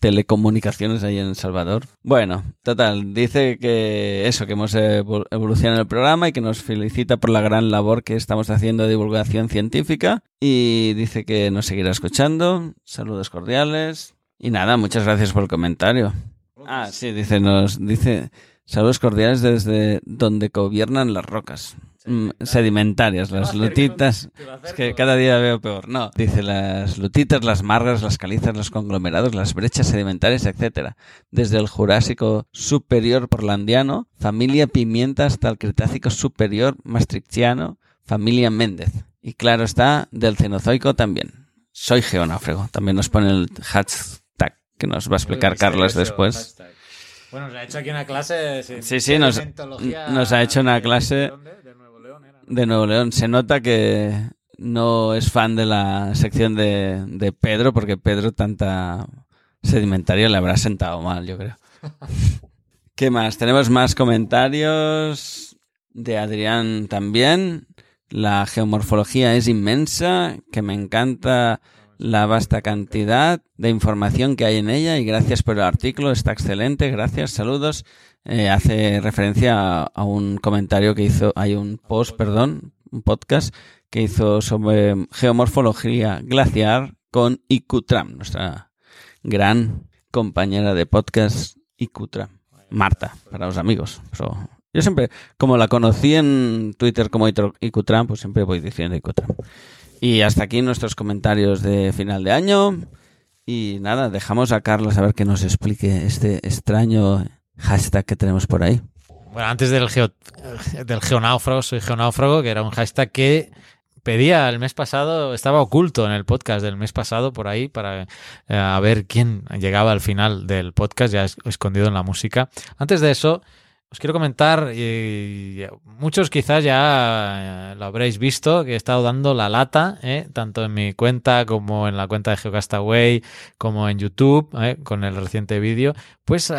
telecomunicaciones ahí en El Salvador. Bueno, total, dice que eso, que hemos evol- evolucionado el programa y que nos felicita por la gran labor que estamos haciendo de divulgación científica y dice que nos seguirá escuchando. Saludos cordiales. Y nada, muchas gracias por el comentario. Ah, sí, dice, nos dice saludos cordiales desde donde gobiernan las rocas. Mm, Sedimentarias, las lutitas. Es que cada día veo peor. No, dice las lutitas, las margas, las calizas, los conglomerados, las brechas sedimentarias, etcétera. Desde el Jurásico superior porlandiano, familia Pimienta, hasta el Cretácico superior maastrichtiano, familia Méndez. Y claro está, del Cenozoico también. Soy geonáufrago. También nos pone el hashtag que nos va a explicar Carlos después. Hashtag. Bueno, nos ha hecho aquí una clase. Sí, sí, nos, ha hecho una clase ¿de dónde? De Nuevo León era, ¿no? de Nuevo León. Se nota que no es fan de la sección de, de Pedro, porque Pedro tanta sedimentaria le habrá sentado mal, yo creo. ¿Qué más? Tenemos más comentarios de Adrián también. La geomorfología es inmensa, que me encanta la vasta cantidad de información que hay en ella y gracias por el artículo, está excelente, gracias, saludos. Eh, hace referencia a, un comentario que hizo, hay un post, perdón, un podcast que hizo sobre geomorfología glaciar con Ikutram, nuestra gran compañera de podcast Ikutram. Marta, para los amigos. Yo siempre, como la conocí en Twitter como Icutran, pues siempre voy diciendo Icutran. Y hasta aquí nuestros comentarios de final de año. Y nada, dejamos a Carlos a ver que nos explique este extraño hashtag que tenemos por ahí. Bueno, antes del, geo, del geonáufrago, soy geonáufrago, que era un hashtag que pedía el mes pasado, estaba oculto en el podcast del mes pasado por ahí para eh, a ver quién llegaba al final del podcast, ya escondido en la música. Antes de eso, os quiero comentar, y muchos quizás ya eh, lo habréis visto, que he estado dando la lata, eh, tanto en mi cuenta como en la cuenta de GeoCastaway, como en YouTube, eh, con el reciente vídeo, pues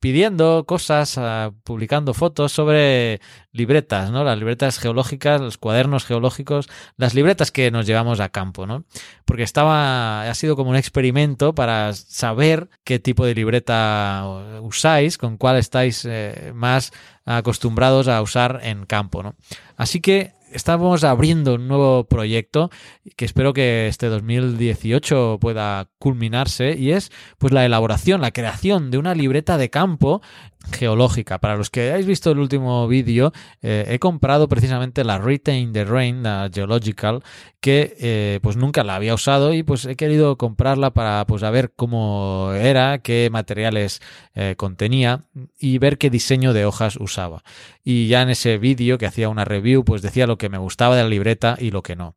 pidiendo cosas, ah, publicando fotos sobre libretas, ¿no? Las libretas geológicas, los cuadernos geológicos, las libretas que nos llevamos a campo, ¿no? Porque estaba, ha sido como un experimento para saber qué tipo de libreta usáis, con cuál estáis eh, más acostumbrados a usar en campo, ¿no? Así que estamos abriendo un nuevo proyecto que espero que este 2018 pueda culminarse y es pues la elaboración, la creación de una libreta de campo geológica. Para los que hayáis visto el último vídeo, eh, he comprado precisamente la Retain the Rain, la Geological, que eh, pues nunca la había usado y pues he querido comprarla para pues a cómo era, qué materiales eh, contenía y ver qué diseño de hojas usaba. Y ya en ese vídeo que hacía una review, pues decía lo que me gustaba de la libreta y lo que no.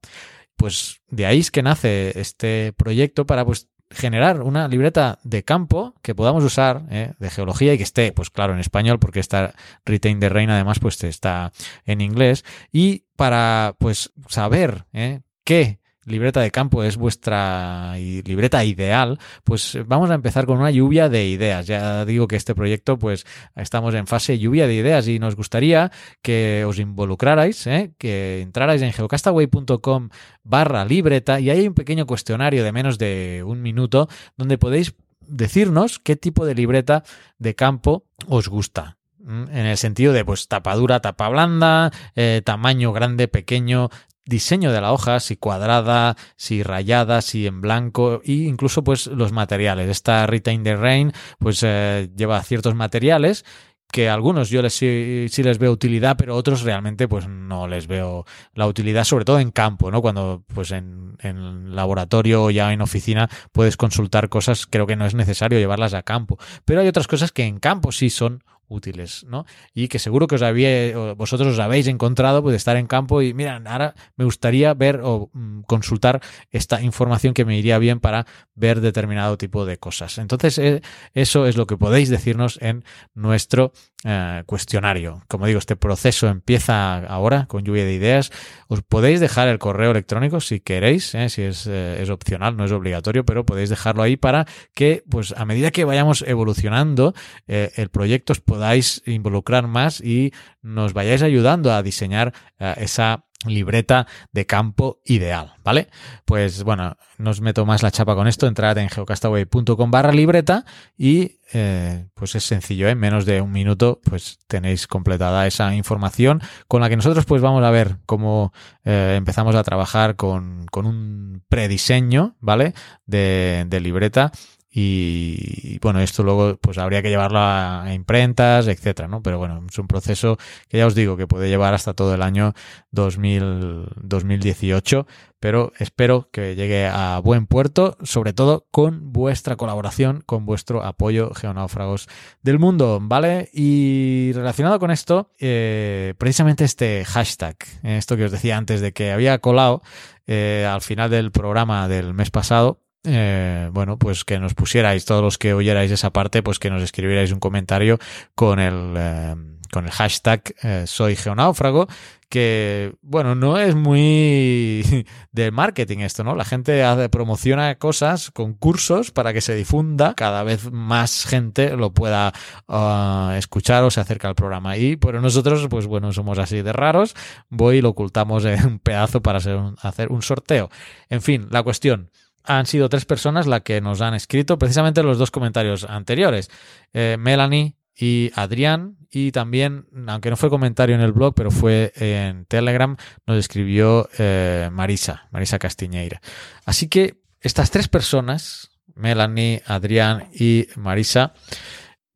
Pues de ahí es que nace este proyecto para pues generar una libreta de campo que podamos usar eh, de geología y que esté, pues claro, en español, porque esta Retain de Reina además pues está en inglés, y para pues saber eh, qué libreta de campo es vuestra libreta ideal, pues vamos a empezar con una lluvia de ideas. Ya digo que este proyecto, pues estamos en fase lluvia de ideas y nos gustaría que os involucrarais, ¿eh? que entrarais en geocastaway.com barra libreta y hay un pequeño cuestionario de menos de un minuto donde podéis decirnos qué tipo de libreta de campo os gusta en el sentido de pues tapa dura, tapa blanda, eh, tamaño grande, pequeño, diseño de la hoja, si cuadrada, si rayada, si en blanco e incluso pues los materiales. Esta Retain the Rain pues eh, lleva ciertos materiales que algunos yo les sí, les veo utilidad, pero otros realmente pues no les veo la utilidad, sobre todo en campo, ¿no? Cuando pues en, en laboratorio o ya en oficina puedes consultar cosas, creo que no es necesario llevarlas a campo. Pero hay otras cosas que en campo sí son útiles, ¿no? Y que seguro que os había, vosotros os habéis encontrado pues estar en campo y mira, ahora me gustaría ver o mm, consultar esta información que me iría bien para ver determinado tipo de cosas. Entonces, eh, eso es lo que podéis decirnos en nuestro eh, cuestionario. Como digo, este proceso empieza ahora con lluvia de ideas. Os podéis dejar el correo electrónico si queréis, eh, si es, es opcional, no es obligatorio, pero podéis dejarlo ahí para que, pues, a medida que vayamos evolucionando, el proyecto os podáis involucrar más y nos vayáis ayudando a diseñar eh, esa libreta de campo ideal, ¿vale? Pues bueno, no os meto más la chapa con esto, entrad en geocastaway.com barra libreta y eh, pues es sencillo, en ¿eh? menos de un minuto pues tenéis completada esa información con la que nosotros pues vamos a ver cómo empezamos a trabajar con, con un prediseño, ¿vale? De, de libreta y, bueno, esto luego pues habría que llevarlo a, imprentas, etcétera, ¿no? Pero bueno, es un proceso que ya os digo que puede llevar hasta todo el año 2000, 2018, pero espero que llegue a buen puerto, sobre todo con vuestra colaboración, con vuestro apoyo geonáufragos del mundo, ¿vale? Y relacionado con esto, eh, precisamente este hashtag, esto que os decía antes de que había colado eh, al final del programa del mes pasado, eh, bueno, pues que nos pusierais, todos los que oyerais esa parte, pues que nos escribierais un comentario con el, eh, con el hashtag eh, soy geonáufrago, que, bueno, no es muy de marketing esto, ¿no? La gente hace, promociona cosas, concursos para que se difunda, cada vez más gente lo pueda ah, escuchar o se acerca al programa. Y pero nosotros, pues bueno, somos así de raros, voy y lo ocultamos en un pedazo para hacer un sorteo. En fin, la cuestión han sido tres personas las que nos han escrito precisamente los dos comentarios anteriores. Eh, Melanie y Adrián. Y también, aunque no fue comentario en el blog, pero fue en Telegram, nos escribió eh, Marisa, Marisa Castiñeira. Así que estas tres personas, Melanie, Adrián y Marisa,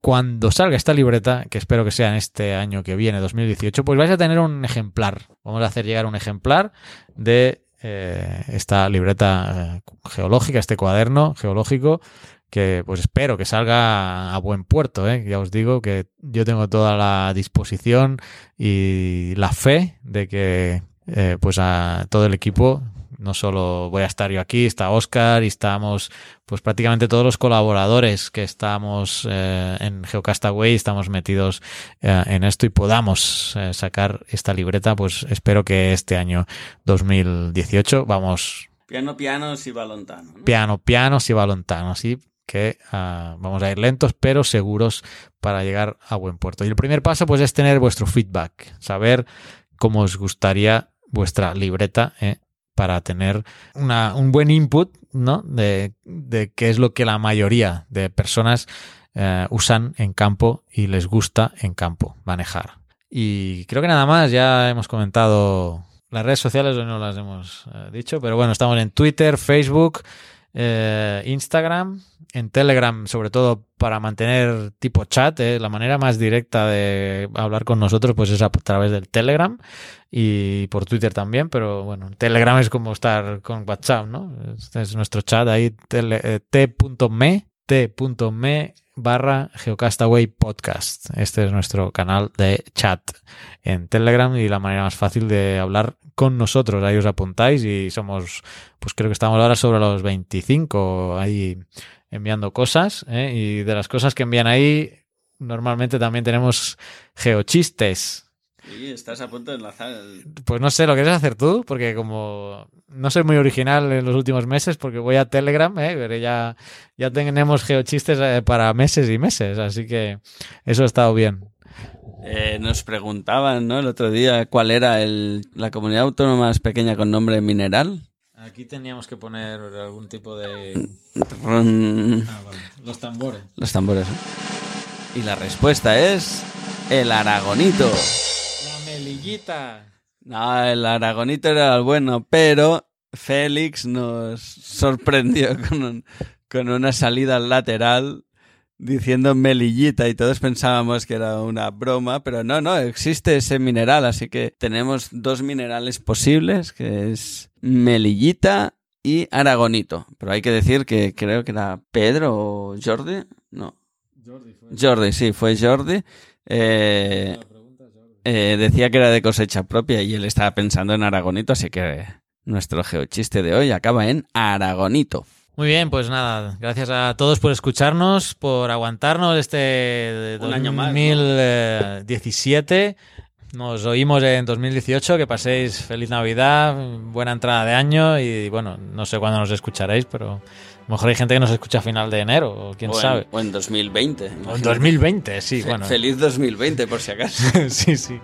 cuando salga esta libreta, que espero que sea en este año que viene, 2018, pues vais a tener un ejemplar. Vamos a hacer llegar un ejemplar de eh, esta libreta eh, geológica, este cuaderno geológico, que pues espero que salga a buen puerto. ¿eh? Ya os digo que yo tengo toda la disposición y la fe de que eh, pues a todo el equipo no solo voy a estar yo aquí, está Oscar y estamos pues prácticamente todos los colaboradores que estamos eh, en Geocastaway, estamos metidos eh, en esto y podamos eh, sacar esta libreta, pues espero que este año 2018 vamos Piano, piano, si va lontano. ¿no? piano, piano, si va lontano, así que ah, vamos a ir lentos pero seguros para llegar a buen puerto. Y el primer paso pues es tener vuestro feedback, saber cómo os gustaría vuestra libreta eh, para tener una, un buen input ¿no? de, de qué es lo que la mayoría de personas eh, usan en campo y les gusta en campo manejar. Y creo que nada más, ya hemos comentado las redes sociales, hoy no las hemos eh, dicho, pero bueno, estamos en Twitter, Facebook, eh, Instagram, en Telegram, sobre todo para mantener tipo chat. eh, La manera más directa de hablar con nosotros pues es a través del Telegram y por Twitter también, pero bueno, Telegram es como estar con WhatsApp, ¿no? Este es nuestro chat ahí, tele- eh, t.me, t.me barra Geocastaway Podcast. Este es nuestro canal de chat en Telegram y la manera más fácil de hablar con nosotros. Ahí os apuntáis y somos, pues creo que estamos ahora sobre los 25 ahí enviando cosas ¿eh? y de las cosas que envían ahí normalmente también tenemos geochistes. Sí, estás a punto de enlazar el... Pues no sé, ¿lo quieres hacer tú? Porque como no soy muy original en los últimos meses, porque voy a Telegram, ¿eh? pero ya, ya tenemos geochistes eh, para meses y meses, así que eso ha estado bien. Eh, nos preguntaban, ¿no? El otro día cuál era el, la comunidad autónoma más pequeña con nombre mineral. Aquí teníamos que poner algún tipo de... Ron- Los tambores. Los tambores. Y la respuesta es el Aragonito. La melillita. No, el Aragonito era el bueno, pero Félix nos sorprendió con, un- con una salida lateral diciendo melillita y todos pensábamos que era una broma, pero no, no, existe ese mineral, así que tenemos dos minerales posibles, que es melillita y aragonito. Pero hay que decir que creo que era Pedro o Jordi, no. Jordi, sí, fue Jordi. Eh, eh, decía que era de cosecha propia y él estaba pensando en Aragonito, así que nuestro geochiste de hoy acaba en Aragonito. Muy bien, pues nada, gracias a todos por escucharnos, por aguantarnos este Un año más, ¿no? 2017. Nos oímos en 2018, que paséis feliz Navidad, buena entrada de año y bueno, no sé cuándo nos escucharéis, pero a lo mejor hay gente que nos escucha a final de enero, o quién o en- sabe. o en 2020. O en imagínate. 2020, sí, bueno. Feliz 2020, por si acaso. sí, sí.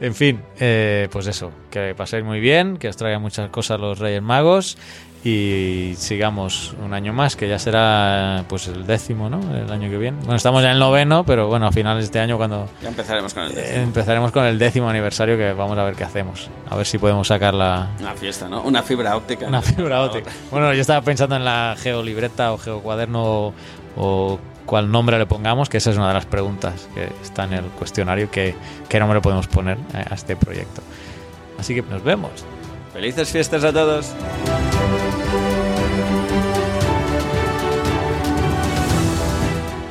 En fin, eh, pues eso, que paséis muy bien, que os traigan muchas cosas los Reyes Magos y sigamos un año más, que ya será pues el décimo, ¿no? El año que viene. Bueno, estamos ya en el noveno, pero bueno, a finales de este año cuando Ya empezaremos con el eh, décimo. empezaremos con el décimo aniversario, que vamos a ver qué hacemos. A ver si podemos sacar la, Una fiesta, ¿no? Una fibra óptica. una fibra óptica. Bueno, yo estaba pensando en la geolibreta o geocuaderno o, o cuál nombre le pongamos, que esa es una de las preguntas que está en el cuestionario, que qué nombre podemos poner eh, a este proyecto. Así que nos vemos. Felices fiestas a todos.